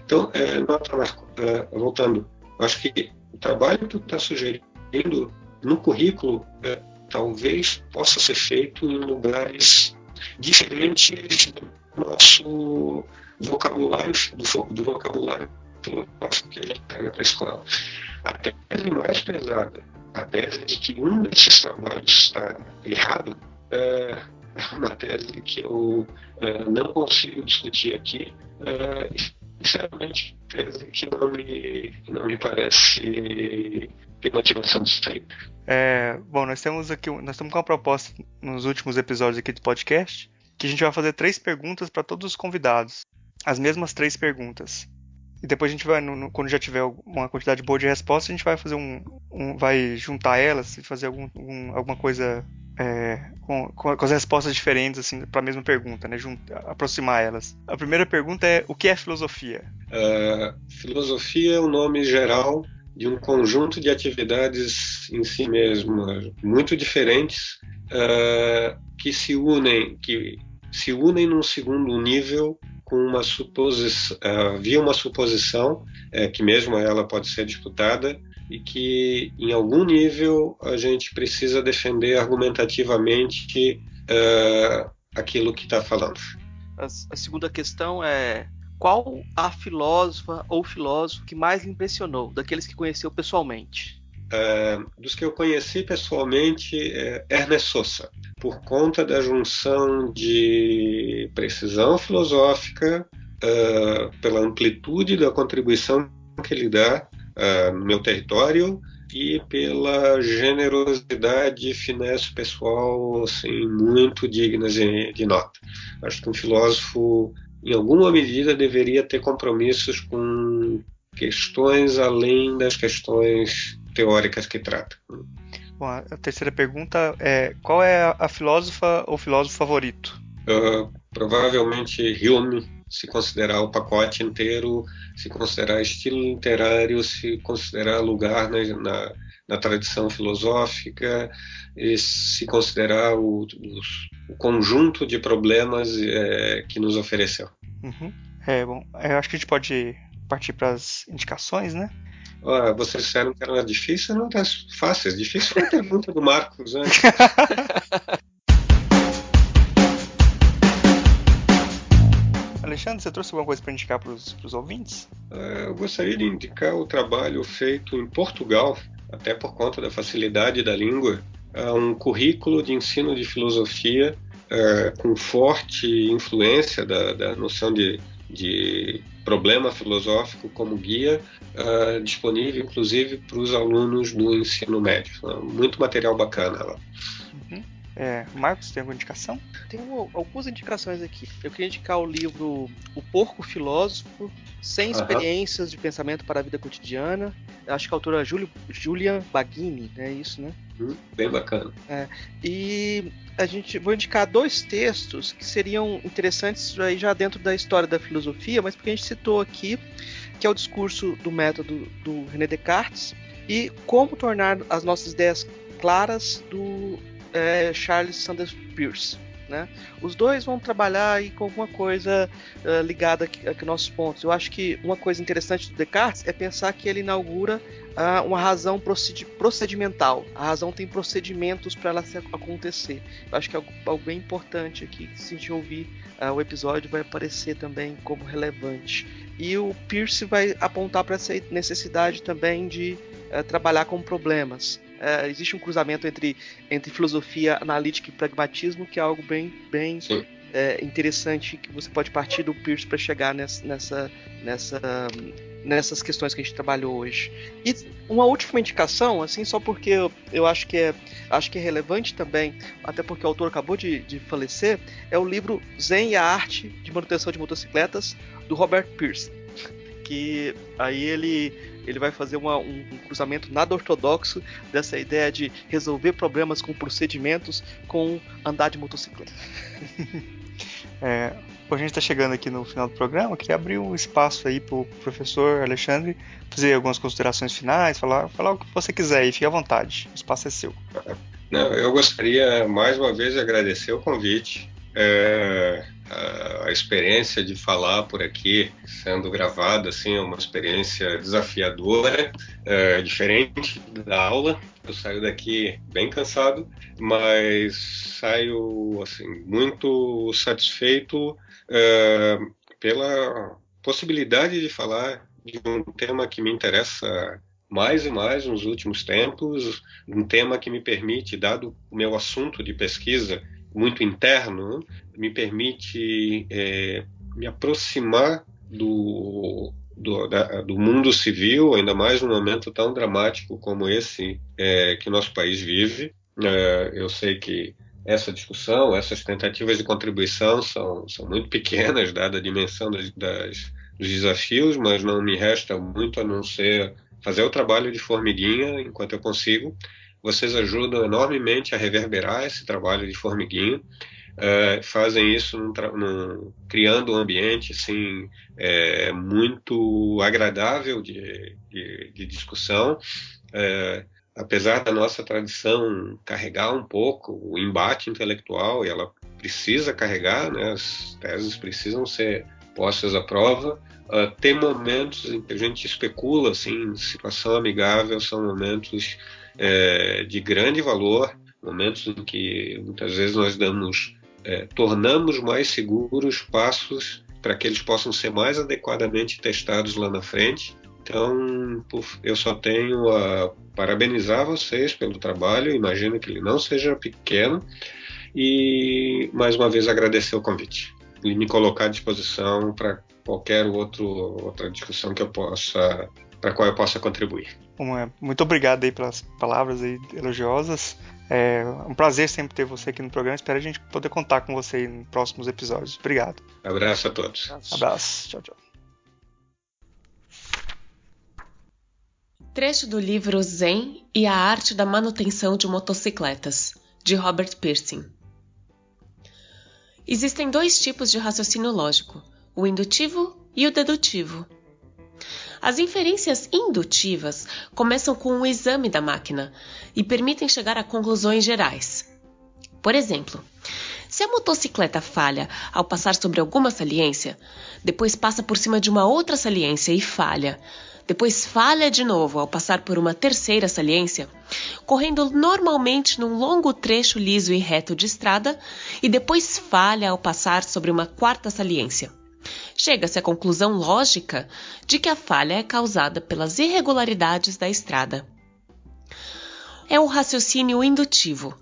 S2: Então, é, nota, é, voltando, acho que o trabalho que tu está sugerindo no currículo, é, talvez possa ser feito em lugares diferentes do nosso vocabulário, do, do vocabulário que a gente pega para a escola. A tese mais pesada, a tese de que um desses trabalhos está errado, é uma tese que eu é, não consigo discutir aqui. É, sinceramente, tese que não me, não me parece ter motivação de sair.
S1: É, bom, nós temos aqui, nós estamos com uma proposta nos últimos episódios aqui do podcast que a gente vai fazer três perguntas para todos os convidados, as mesmas três perguntas. E depois a gente vai, no, quando já tiver uma quantidade boa de respostas, a gente vai fazer um, um vai juntar elas e fazer algum, um, alguma coisa é, com, com, as respostas diferentes assim para a mesma pergunta, né? Aproximar elas. A primeira pergunta é o que é filosofia?
S2: Uh, filosofia é o um nome geral de um conjunto de atividades em si mesmas muito diferentes uh, que se unem que se unem num segundo nível com uma suposição uh, via uma suposição uh, que mesmo ela pode ser disputada e que em algum nível a gente precisa defender argumentativamente uh, aquilo que está falando.
S3: A, a segunda questão é qual a filósofa ou filósofo que mais lhe impressionou, daqueles que conheceu pessoalmente?
S2: É, dos que eu conheci pessoalmente, é Ernest Sosa, por conta da junção de precisão filosófica, é, pela amplitude da contribuição que ele dá no meu território e pela generosidade e finesse pessoal assim, muito dignas de, de nota. Acho que um filósofo, em alguma medida, deveria ter compromissos com questões além das questões teóricas que trata.
S1: Bom, a terceira pergunta é: qual é a filósofa ou filósofo favorito?
S2: Uh, provavelmente Hume, se considerar o pacote inteiro, se considerar estilo literário, se considerar lugar na, na, na tradição filosófica, e se considerar o, o, o conjunto de problemas é, que nos ofereceu.
S1: Uhum. É, bom, eu acho que a gente pode partir para as indicações, né?
S2: Vocês disseram que era difícil, não tá fácil. É difícil foi a pergunta do Marcos, né? *laughs*
S1: Alexandre, você trouxe alguma coisa para indicar para os ouvintes?
S2: Uh, eu gostaria de indicar o trabalho feito em Portugal, até por conta da facilidade da língua, um currículo de ensino de filosofia uh, com forte influência da, da noção de, de problema filosófico como guia, uh, disponível inclusive para os alunos do ensino médio. Uh, muito material bacana lá.
S1: Uhum. É, Marcos, tem alguma indicação?
S3: Tenho algumas indicações aqui. Eu queria indicar o livro O Porco Filósofo, Sem Experiências de Pensamento para a Vida Cotidiana. Acho que a autora é Julio, Julian Baghini, é isso, né?
S2: Hum, bem bacana.
S3: É, e a gente vou indicar dois textos que seriam interessantes aí já dentro da história da filosofia, mas porque a gente citou aqui que é o discurso do método do René Descartes e como tornar as nossas ideias claras do é, Charles Sanders Peirce. Né? Os dois vão trabalhar aí com alguma coisa uh, ligada aqui nossos pontos. Eu acho que uma coisa interessante do Descartes é pensar que ele inaugura uh, uma razão procedimental. A razão tem procedimentos para ela se acontecer. Eu acho que é algo, bem importante aqui. Se a gente ouvir uh, o episódio, vai aparecer também como relevante. E o Pierce vai apontar para essa necessidade também de trabalhar com problemas é, existe um cruzamento entre, entre filosofia analítica e pragmatismo que é algo bem, bem é, interessante que você pode partir do Pierce para chegar nessa, nessa, nessa, nessas questões que a gente trabalhou hoje. E uma última indicação, assim, só porque eu, eu acho, que é, acho que é relevante também, até porque o autor acabou de, de falecer, é o livro Zen e a Arte de Manutenção de Motocicletas, do Robert Pierce. *laughs* Que aí ele ele vai fazer uma, um, um, cruzamento nada ortodoxo dessa ideia de resolver problemas com procedimentos com andar de motocicleta. *laughs*
S1: é, a gente está chegando aqui no final do programa, queria abrir um espaço aí para o professor Alexandre fazer algumas considerações finais, falar, falar o que você quiser e fique à vontade, o espaço é seu.
S2: Não, eu gostaria mais uma vez de agradecer o convite. É, a, experiência de falar por aqui sendo gravada assim é uma experiência desafiadora, é, diferente da aula. Eu saio daqui bem cansado, mas saio assim muito satisfeito é, pela possibilidade de falar de um tema que me interessa mais e mais nos últimos tempos, um tema que me permite, dado o meu assunto de pesquisa, muito interno, me permite é, me aproximar do, do, da, do, mundo civil, ainda mais num momento tão dramático como esse é, que nosso país vive. É, eu sei que essa discussão, essas tentativas de contribuição são, são muito pequenas, dada a dimensão das, das, dos desafios, mas não me resta muito a não ser fazer o trabalho de formiguinha enquanto eu consigo vocês ajudam enormemente a reverberar esse trabalho de formiguinho. É, fazem isso num, num, criando um ambiente assim, é, muito agradável de, de, de discussão. É, apesar da nossa tradição carregar um pouco o embate intelectual, e ela precisa carregar, né, as teses precisam ser postas à prova, uh, tem momentos em que a gente especula, assim, situação amigável são momentos é, de grande valor, momentos em que muitas vezes nós damos, é, tornamos mais seguros passos para que eles possam ser mais adequadamente testados lá na frente. Então, eu só tenho a parabenizar vocês pelo trabalho, imagino que ele não seja pequeno, e mais uma vez agradecer o convite e me colocar à disposição para qualquer outro, outra discussão que eu possa para qual eu possa contribuir.
S1: É, muito obrigado aí pelas palavras aí elogiosas. É um prazer sempre ter você aqui no programa. Espero a gente poder contar com você em próximos episódios. Obrigado.
S2: Abraço a todos.
S1: Abraço. Tchau, tchau.
S4: Trecho do livro Zen e a Arte da Manutenção de Motocicletas, de Robert Pearson. Existem dois tipos de raciocínio lógico, o indutivo e o dedutivo. As inferências indutivas começam com o exame da máquina e permitem chegar a conclusões gerais. Por exemplo, se a motocicleta falha ao passar sobre alguma saliência, depois passa por cima de uma outra saliência e falha, depois falha de novo ao passar por uma terceira saliência, correndo normalmente num longo trecho liso e reto de estrada, e depois falha ao passar sobre uma quarta saliência chega-se à conclusão lógica de que a falha é causada pelas irregularidades da estrada. É o raciocínio indutivo,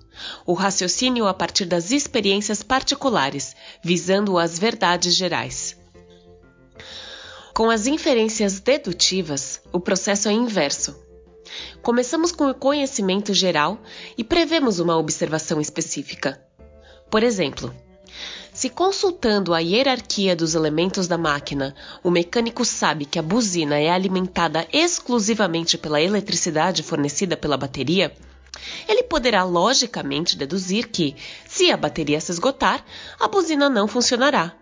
S4: o raciocínio a partir das experiências particulares, visando as verdades gerais. Com as inferências dedutivas, o processo é inverso. Começamos com o conhecimento geral e prevemos uma observação específica. Por exemplo, se consultando a hierarquia dos elementos da máquina, o mecânico sabe que a buzina é alimentada exclusivamente pela eletricidade fornecida pela bateria, ele poderá logicamente deduzir que, se a bateria se esgotar, a buzina não funcionará.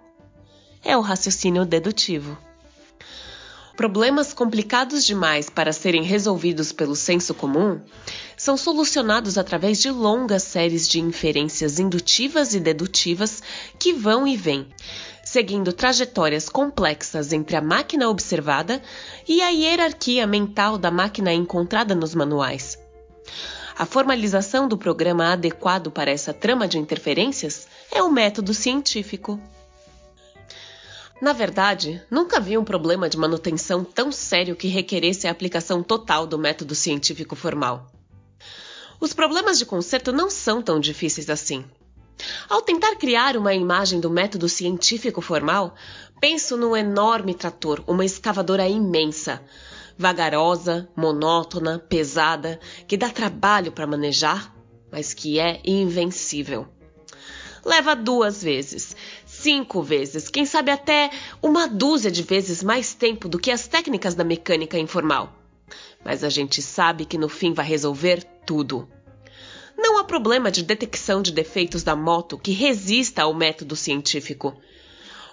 S4: É o raciocínio dedutivo. Problemas complicados demais para serem resolvidos pelo senso comum são solucionados através de longas séries de inferências indutivas e dedutivas que vão e vêm, seguindo trajetórias complexas entre a máquina observada e a hierarquia mental da máquina encontrada nos manuais. A formalização do programa adequado para essa trama de interferências é o método científico. Na verdade, nunca vi um problema de manutenção tão sério que requeresse a aplicação total do método científico formal. Os problemas de conserto não são tão difíceis assim. Ao tentar criar uma imagem do método científico formal, penso num enorme trator, uma escavadora imensa, vagarosa, monótona, pesada, que dá trabalho para manejar, mas que é invencível. Leva duas vezes, cinco vezes, quem sabe até uma dúzia de vezes mais tempo do que as técnicas da mecânica informal. Mas a gente sabe que no fim vai resolver tudo. Não há problema de detecção de defeitos da moto que resista ao método científico.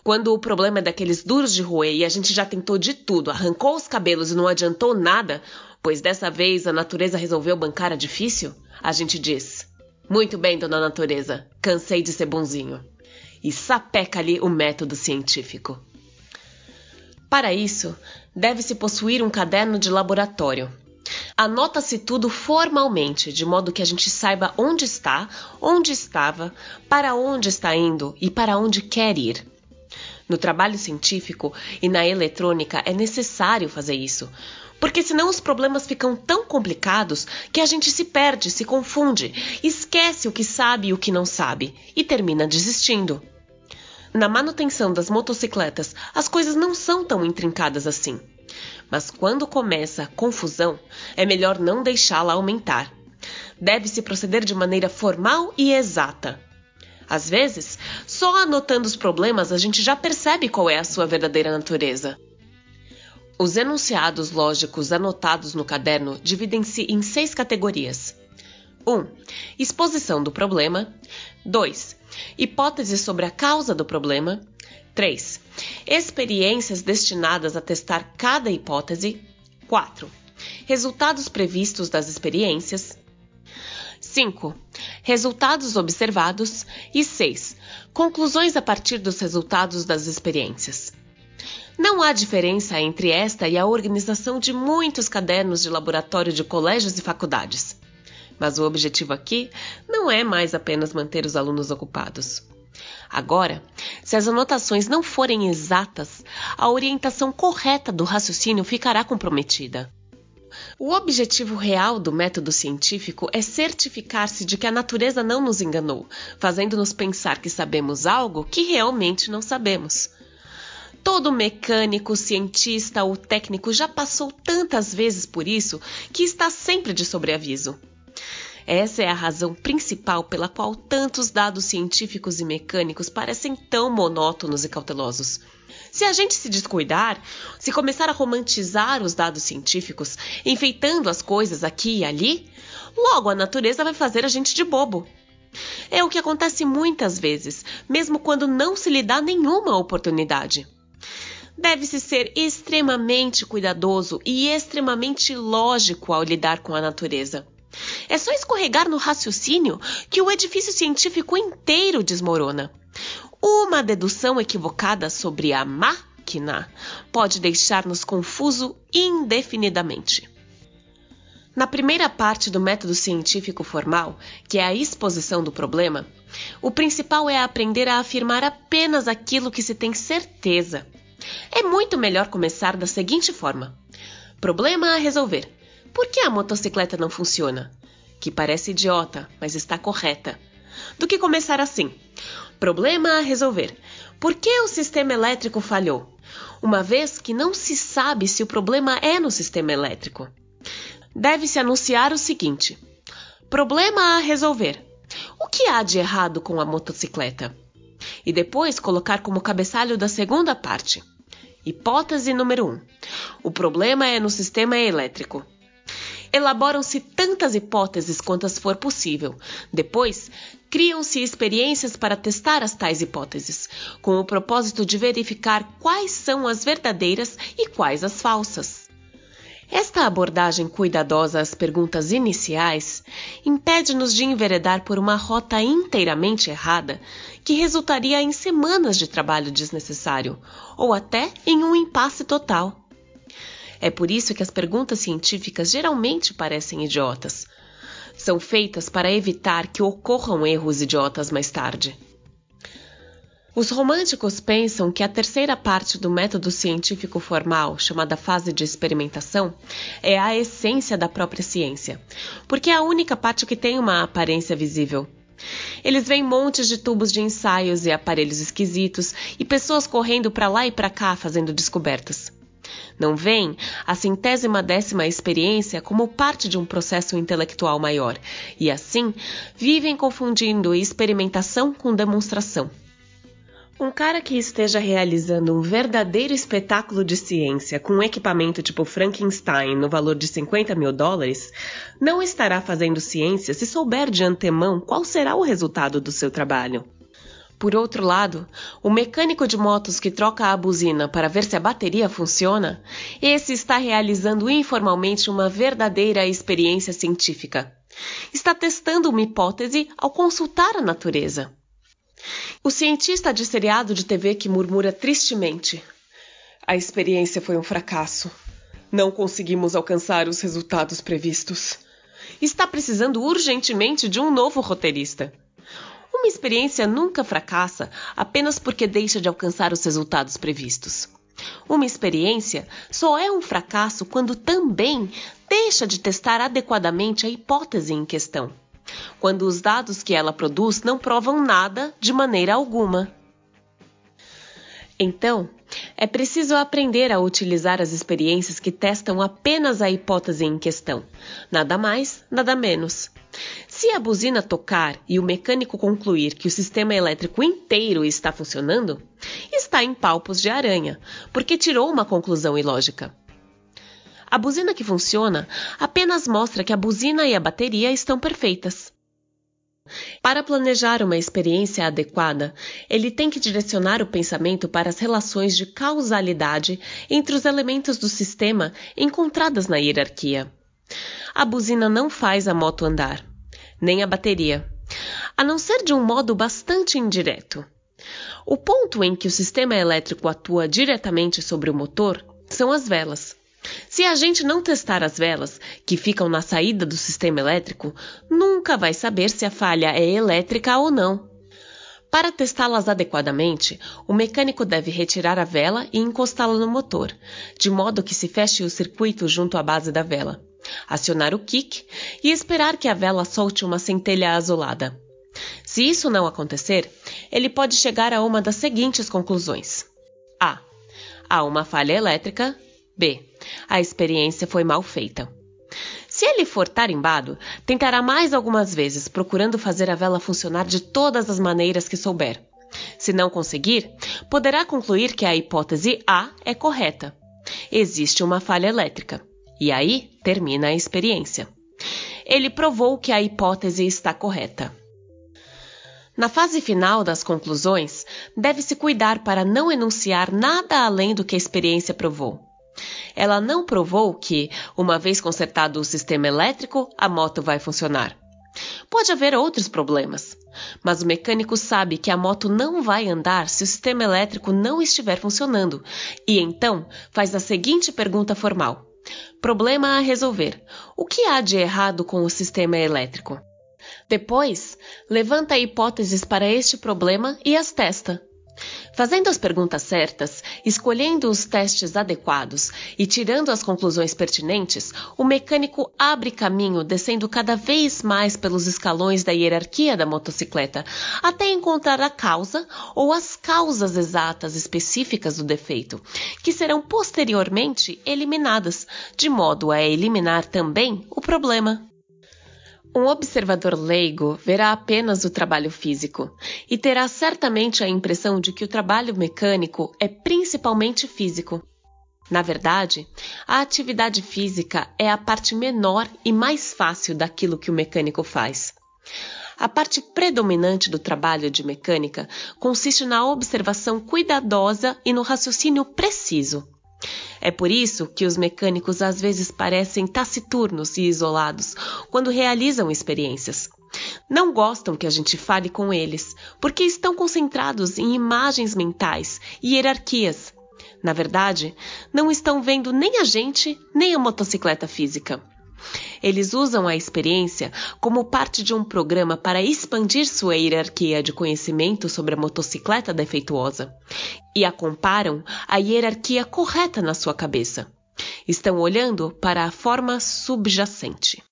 S4: Quando o problema é daqueles duros de roer e a gente já tentou de tudo, arrancou os cabelos e não adiantou nada, pois dessa vez a natureza resolveu bancar a difícil, a gente diz: Muito bem, dona natureza, cansei de ser bonzinho e sapeca-lhe o método científico. Para isso, deve-se possuir um caderno de laboratório. Anota-se tudo formalmente, de modo que a gente saiba onde está, onde estava, para onde está indo e para onde quer ir. No trabalho científico e na eletrônica é necessário fazer isso, porque senão os problemas ficam tão complicados que a gente se perde, se confunde, esquece o que sabe e o que não sabe e termina desistindo. Na manutenção das motocicletas, as coisas não são tão intrincadas assim. Mas quando começa a confusão, é melhor não deixá-la aumentar. Deve-se proceder de maneira formal e exata. Às vezes, só anotando os problemas a gente já percebe qual é a sua verdadeira natureza. Os enunciados lógicos anotados no caderno dividem-se em seis categorias: 1. Um, exposição do problema. 2. Hipóteses sobre a causa do problema. 3. Experiências destinadas a testar cada hipótese. 4. Resultados previstos das experiências. 5. Resultados observados. E 6. Conclusões a partir dos resultados das experiências. Não há diferença entre esta e a organização de muitos cadernos de laboratório de colégios e faculdades. Mas o objetivo aqui não é mais apenas manter os alunos ocupados. Agora, se as anotações não forem exatas, a orientação correta do raciocínio ficará comprometida. O objetivo real do método científico é certificar-se de que a natureza não nos enganou, fazendo-nos pensar que sabemos algo que realmente não sabemos. Todo mecânico, cientista ou técnico já passou tantas vezes por isso que está sempre de sobreaviso. Essa é a razão principal pela qual tantos dados científicos e mecânicos parecem tão monótonos e cautelosos. Se a gente se descuidar, se começar a romantizar os dados científicos, enfeitando as coisas aqui e ali, logo a natureza vai fazer a gente de bobo. É o que acontece muitas vezes, mesmo quando não se lhe dá nenhuma oportunidade. Deve-se ser extremamente cuidadoso e extremamente lógico ao lidar com a natureza. É só escorregar no raciocínio que o edifício científico inteiro desmorona. Uma dedução equivocada sobre a máquina pode deixar-nos confuso indefinidamente. Na primeira parte do método científico formal, que é a exposição do problema, o principal é aprender a afirmar apenas aquilo que se tem certeza. É muito melhor começar da seguinte forma: Problema a resolver. Por que a motocicleta não funciona? Que parece idiota, mas está correta. Do que começar assim: Problema a resolver. Por que o sistema elétrico falhou? Uma vez que não se sabe se o problema é no sistema elétrico deve-se anunciar o seguinte: Problema a resolver. O que há de errado com a motocicleta? E depois colocar como cabeçalho da segunda parte. Hipótese número 1. Um. O problema é no sistema elétrico. Elaboram-se tantas hipóteses quantas for possível. Depois, criam-se experiências para testar as tais hipóteses, com o propósito de verificar quais são as verdadeiras e quais as falsas. Esta abordagem cuidadosa às perguntas iniciais impede-nos de enveredar por uma rota inteiramente errada que resultaria em semanas de trabalho desnecessário ou até em um impasse total. É por isso que as perguntas científicas geralmente parecem idiotas. São feitas para evitar que ocorram erros idiotas mais tarde. Os românticos pensam que a terceira parte do método científico formal, chamada fase de experimentação, é a essência da própria ciência, porque é a única parte que tem uma aparência visível. Eles veem montes de tubos de ensaios e aparelhos esquisitos e pessoas correndo para lá e para cá fazendo descobertas. Não veem a centésima décima experiência como parte de um processo intelectual maior e, assim, vivem confundindo experimentação com demonstração. Um cara que esteja realizando um verdadeiro espetáculo de ciência com um equipamento tipo Frankenstein no valor de 50 mil dólares não estará fazendo ciência se souber de antemão qual será o resultado do seu trabalho. Por outro lado, o mecânico de motos que troca a buzina para ver se a bateria funciona, esse está realizando informalmente uma verdadeira experiência científica. Está testando uma hipótese ao consultar a natureza. O cientista de seriado de TV que murmura tristemente: A experiência foi um fracasso. Não conseguimos alcançar os resultados previstos. Está precisando urgentemente de um novo roteirista. Uma experiência nunca fracassa apenas porque deixa de alcançar os resultados previstos. Uma experiência só é um fracasso quando também deixa de testar adequadamente a hipótese em questão quando os dados que ela produz não provam nada de maneira alguma. Então, é preciso aprender a utilizar as experiências que testam apenas a hipótese em questão, nada mais, nada menos. Se a buzina tocar e o mecânico concluir que o sistema elétrico inteiro está funcionando, está em palpos de aranha, porque tirou uma conclusão ilógica. A buzina que funciona apenas mostra que a buzina e a bateria estão perfeitas. Para planejar uma experiência adequada, ele tem que direcionar o pensamento para as relações de causalidade entre os elementos do sistema encontradas na hierarquia. A buzina não faz a moto andar, nem a bateria, a não ser de um modo bastante indireto. O ponto em que o sistema elétrico atua diretamente sobre o motor são as velas. Se a gente não testar as velas que ficam na saída do sistema elétrico, nunca vai saber se a falha é elétrica ou não. Para testá-las adequadamente, o mecânico deve retirar a vela e encostá-la no motor, de modo que se feche o circuito junto à base da vela, acionar o kick e esperar que a vela solte uma centelha azulada. Se isso não acontecer, ele pode chegar a uma das seguintes conclusões: A. Há uma falha elétrica. B. A experiência foi mal feita. Se ele for tarimbado, tentará mais algumas vezes, procurando fazer a vela funcionar de todas as maneiras que souber. Se não conseguir, poderá concluir que a hipótese A é correta. Existe uma falha elétrica. E aí termina a experiência. Ele provou que a hipótese está correta. Na fase final das conclusões, deve-se cuidar para não enunciar nada além do que a experiência provou. Ela não provou que, uma vez consertado o sistema elétrico, a moto vai funcionar. Pode haver outros problemas, mas o mecânico sabe que a moto não vai andar se o sistema elétrico não estiver funcionando e então faz a seguinte pergunta formal: Problema a resolver. O que há de errado com o sistema elétrico? Depois, levanta hipóteses para este problema e as testa. Fazendo as perguntas certas, escolhendo os testes adequados e tirando as conclusões pertinentes, o mecânico abre caminho descendo cada vez mais pelos escalões da hierarquia da motocicleta, até encontrar a causa ou as causas exatas específicas do defeito, que serão posteriormente eliminadas, de modo a eliminar também o problema. Um observador leigo verá apenas o trabalho físico e terá certamente a impressão de que o trabalho mecânico é principalmente físico. Na verdade, a atividade física é a parte menor e mais fácil daquilo que o mecânico faz. A parte predominante do trabalho de mecânica consiste na observação cuidadosa e no raciocínio preciso. É por isso que os mecânicos às vezes parecem taciturnos e isolados quando realizam experiências. Não gostam que a gente fale com eles, porque estão concentrados em imagens mentais e hierarquias. Na verdade, não estão vendo nem a gente, nem a motocicleta física. Eles usam a experiência como parte de um programa para expandir sua hierarquia de conhecimento sobre a motocicleta defeituosa e a comparam à hierarquia correta na sua cabeça. Estão olhando para a forma subjacente.